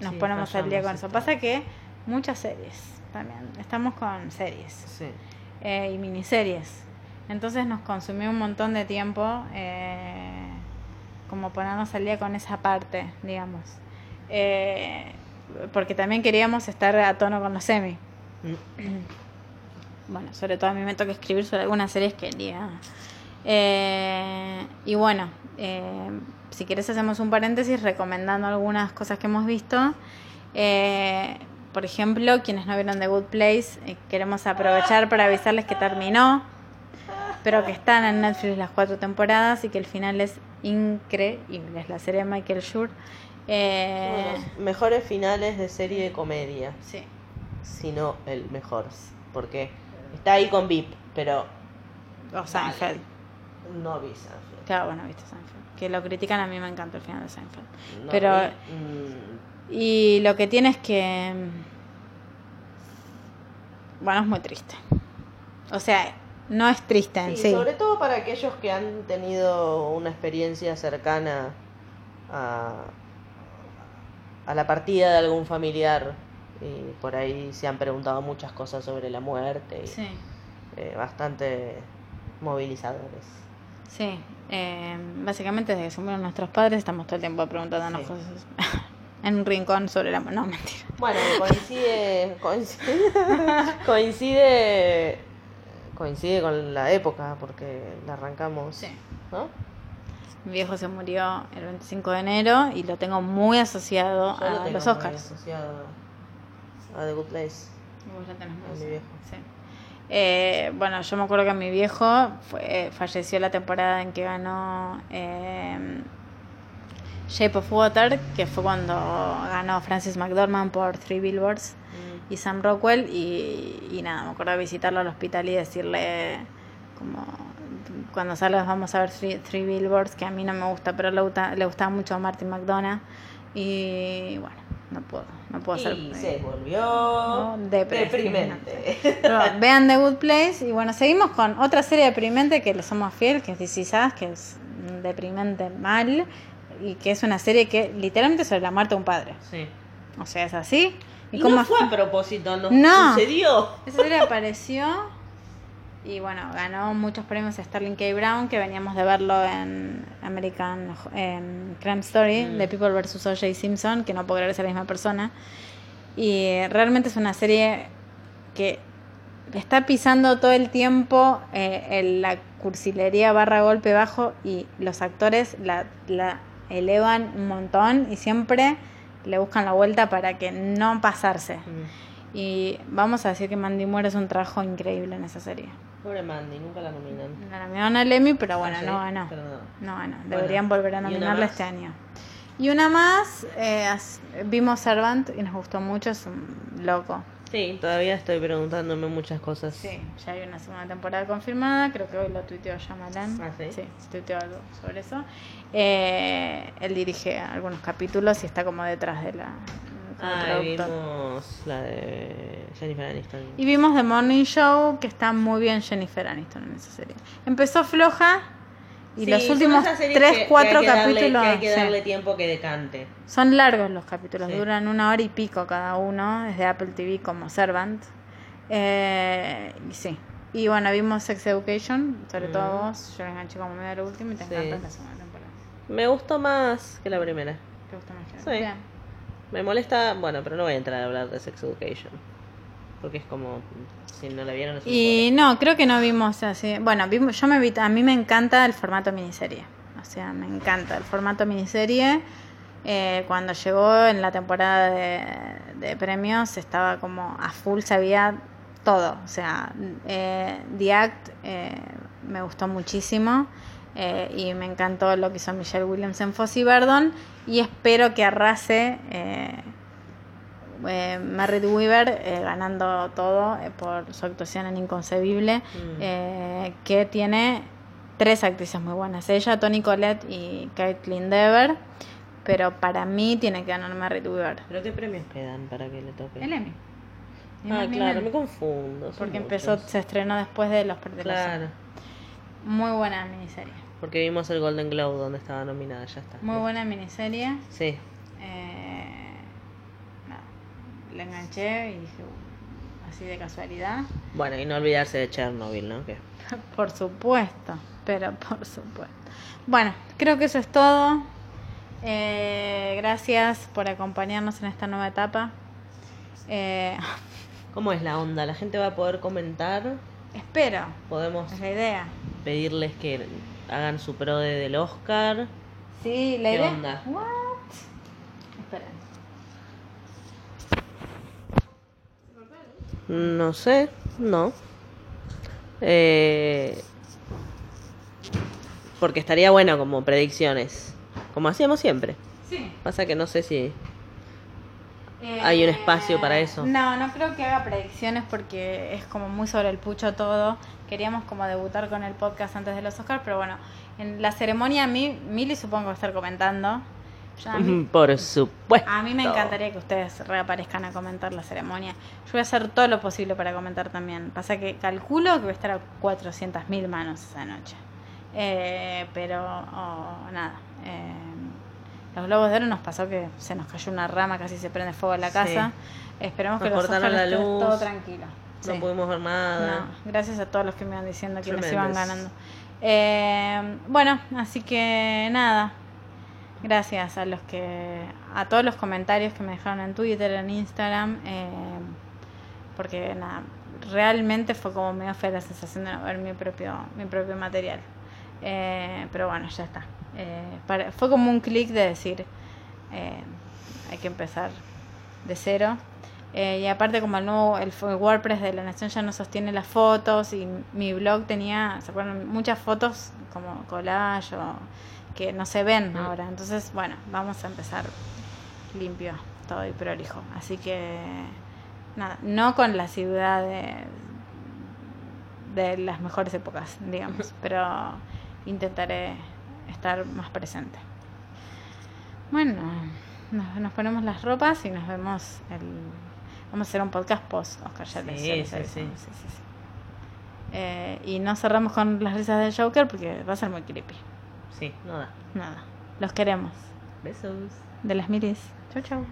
A: nos
B: Sí,
A: ponemos al día con eso. Pasa que muchas series también, estamos con series
B: Sí.
A: eh, y miniseries. Entonces nos consumió un montón de tiempo eh, como ponernos al día con esa parte, digamos. Eh, porque también queríamos estar a tono con los semi. Bueno, sobre todo a mí me toca escribir sobre algunas series que quería. Eh, y bueno, eh, si quieres hacemos un paréntesis recomendando algunas cosas que hemos visto. Eh, por ejemplo, quienes no vieron The Good Place, eh, queremos aprovechar para avisarles que terminó, pero que están en Netflix las cuatro temporadas y que el final es increíble. Es la serie de Michael Schur. Eh,
B: Uno de los mejores finales de serie de comedia,
A: sí.
B: si no el mejor. Porque está ahí con VIP, pero
A: O Seinfeld.
B: no vi Seinfeld.
A: Claro, bueno, viste Seinfeld. Que lo critican, a mí me encanta el final de Seinfeld.
B: No
A: Pero-
B: vi, mm,
A: Y lo que tiene es que. Bueno, es muy triste. O sea, no es triste en
B: Sí,
A: sí.
B: sobre todo para aquellos que han tenido una experiencia cercana a, a la partida de algún familiar y por ahí se han preguntado muchas cosas sobre la muerte y
A: Sí,
B: eh, bastante movilizadores.
A: sí. Eh, básicamente, desde que se murieron nuestros padres, estamos todo el tiempo preguntándonos
B: Sí.
A: cosas en un rincón sobre la. No, mentira.
B: Bueno, coincide, coincide, coincide, coincide con la época porque la arrancamos,
A: Sí.
B: ¿no?
A: Mi viejo se murió el 25 de enero y lo tengo muy asociado
B: Yo lo
A: a
B: tengo
A: los
B: muy
A: Oscars.
B: asociado a The Good Place.
A: Vos lo tenés muy
B: A mi
A: asociado.
B: viejo.
A: Sí. Eh, bueno, yo me acuerdo que mi viejo fue, falleció la temporada en que ganó eh, Shape of Water, que fue cuando ganó Francis McDormand por Three Billboards
B: Mm.
A: Y Sam Rockwell y, y nada, me acuerdo de visitarlo al hospital y decirle como cuando salgas vamos a ver Three, Three Billboards, que a mí no me gusta, pero le, gusta, le gustaba mucho a Martin McDonough y bueno, no puedo, no puedo hacer...
B: Y se volvió
A: No,
B: deprimente.
A: Pero vean The Good Place y bueno, seguimos con otra serie deprimente que le somos fiel, que es This que es deprimente mal y que es una serie que literalmente sobre la muerte de un padre.
B: Sí.
A: O sea, es así.
B: Y,
A: ¿Y, cómo
B: no fue a propósito, no,
A: No.
B: sucedió.
A: Esa serie apareció y bueno, ganó muchos premios a Sterling K. Brown, que veníamos de verlo en American en Crime Story,
B: Mm.
A: de People vs. O.J. Simpson, que no puedo creer que sea la misma persona. Y realmente es una serie que le está pisando todo el tiempo eh, la cursilería barra golpe bajo y los actores la, la elevan un montón y siempre le buscan la vuelta para que no pasarse.
B: Mm.
A: Y vamos a decir que Mandy Moore es un trabajo increíble en esa serie.
B: Pobre Mandy, nunca la nominan.
A: La nominaron al Emmy, pero bueno,
B: Ah, sí,
A: no ganó.
B: no.
A: No ganó.
B: Bueno,
A: Deberían volver a
B: ¿y una
A: nominarla este año. Y una más, eh, vimos Servant y nos gustó mucho, es un loco.
B: Sí, todavía estoy preguntándome muchas cosas.
A: Sí, ya hay una segunda temporada confirmada, creo que hoy lo tuiteó Shyamalan.
B: Ah, ¿sí? Ah,
A: productor.
B: vimos la de Jennifer Aniston.
A: Y vimos The Morning Show, que está muy bien Jennifer Aniston en esa serie. Empezó floja y
B: Sí,
A: los últimos
B: esas series
A: 3,
B: que- que
A: 4
B: hay que darle-
A: capítulos
B: que hay que
A: sí.
B: darle tiempo que decante.
A: son largos los capítulos,
B: Sí.
A: duran una hora y pico cada uno, desde Apple TV como Servant. Eh, y sí. Y bueno, vimos Sex Education, sobre todo
B: Mm.
A: vos. Yo lo enganché como medio al último y te
B: Sí.
A: encanta la segunda temporada.
B: Me gustó más que la primera.
A: ¿Te gusta más que
B: Sí.
A: Bien.
B: Me molesta, bueno, pero no voy a entrar a hablar de Sex Education. Porque es como, si no la vieron, un
A: Y no, creo que no vimos así. Bueno, vimos, yo me vi, a mí me encanta el formato miniserie. O sea, me encanta el formato miniserie. Eh, cuando llegó en la temporada de, de premios estaba como a full, sabía todo. O sea, eh, The Act eh, me gustó muchísimo. eh, y me encantó lo que hizo Michelle Williams en Fossey Verdon. Y espero que arrase eh, eh, Merritt Weaver eh, ganando todo eh, por su actuación en Inconcebible,
B: Mm.
A: eh, que tiene tres actrices muy buenas, ella, Toni Collette y Caitlin Dever, pero para mí tiene que ganar Merritt Weaver.
B: ¿Pero qué premios quedan para que le toque?
A: El Emmy.
B: Ah, claro, me confundo.
A: Porque empezó, se estrenó después de los los-
B: Claro,
A: Muy buena miniserie.
B: porque vimos el Golden Globe donde estaba nominada, ya está.
A: Muy buena miniserie.
B: Sí,
A: Eh, nada, la enganché y dije, "Uh, así de casualidad.
B: bueno, y no olvidarse de Chernobyl, ¿no? Que
A: Por supuesto, pero por supuesto. Bueno, creo que eso es todo. Eh, gracias por acompañarnos en esta nueva etapa. Eh,
B: ¿Cómo es la onda? ¿La gente va a poder comentar?
A: espero,
B: ¿Podemos
A: es la idea.
B: pedirles que hagan su prode del Oscar?
A: Sí, la
B: ¿Qué
A: idea.
B: onda?
A: What?
B: No sé, no. Eh, porque estaría bueno como predicciones, como hacíamos siempre.
A: Sí.
B: Pasa que no sé si... ¿Hay un espacio para eso?
A: Eh, No, no creo que haga predicciones porque es como muy sobre el pucho todo. Queríamos como debutar con el podcast antes de los Oscars, pero bueno, en la ceremonia a mí, Mili supongo va a estar comentando.
B: Por supuesto.
A: a mí me encantaría que ustedes reaparezcan a comentar la ceremonia. Yo voy a hacer todo lo posible para comentar también. Pasa que calculo que voy a estar a 400.000 manos esa noche. Eh, pero oh, nada. eh, los globos de oro nos pasó que se nos cayó una rama, casi se prende fuego en la
B: Sí.
A: casa. Esperemos que
B: Nos
A: los
B: cortaron
A: Oscars
B: la luz.
A: todo tranquilo.
B: No
A: Sí.
B: pudimos ver nada.
A: No, gracias a todos los que me iban diciendo que nos iban ganando. Eh, bueno, así que nada. Gracias a los que a todos los comentarios que me dejaron en Twitter, en Instagram, eh, porque nada, realmente fue como medio fea la sensación de ver mi propio mi propio material. Eh, pero bueno, ya está. Eh, para- fue como un clic de decir, eh, hay que empezar de cero. Eh, y aparte como el nuevo el, f- WordPress de la Nación ya no sostiene las fotos y mi blog tenía, ¿se acuerdan? Muchas fotos como collage o que no se ven
B: Mm.
A: ahora. Entonces, bueno, vamos a empezar limpio todo y prolijo. Así que nada, no con la ciudad de, de las mejores épocas, digamos, pero intentaré estar más presente. Bueno, nos, nos ponemos las ropas y nos vemos el... Vamos a hacer un podcast post, Oscar, ya les-
B: Sí,
A: ya les
B: sí,
A: aviso.
B: sí.
A: Sí, sí, sí. Eh, y no cerramos con las risas del Joker porque va a ser muy creepy.
B: Sí, no da.
A: Nada, los queremos.
B: Besos.
A: De las miris. Chau, chau.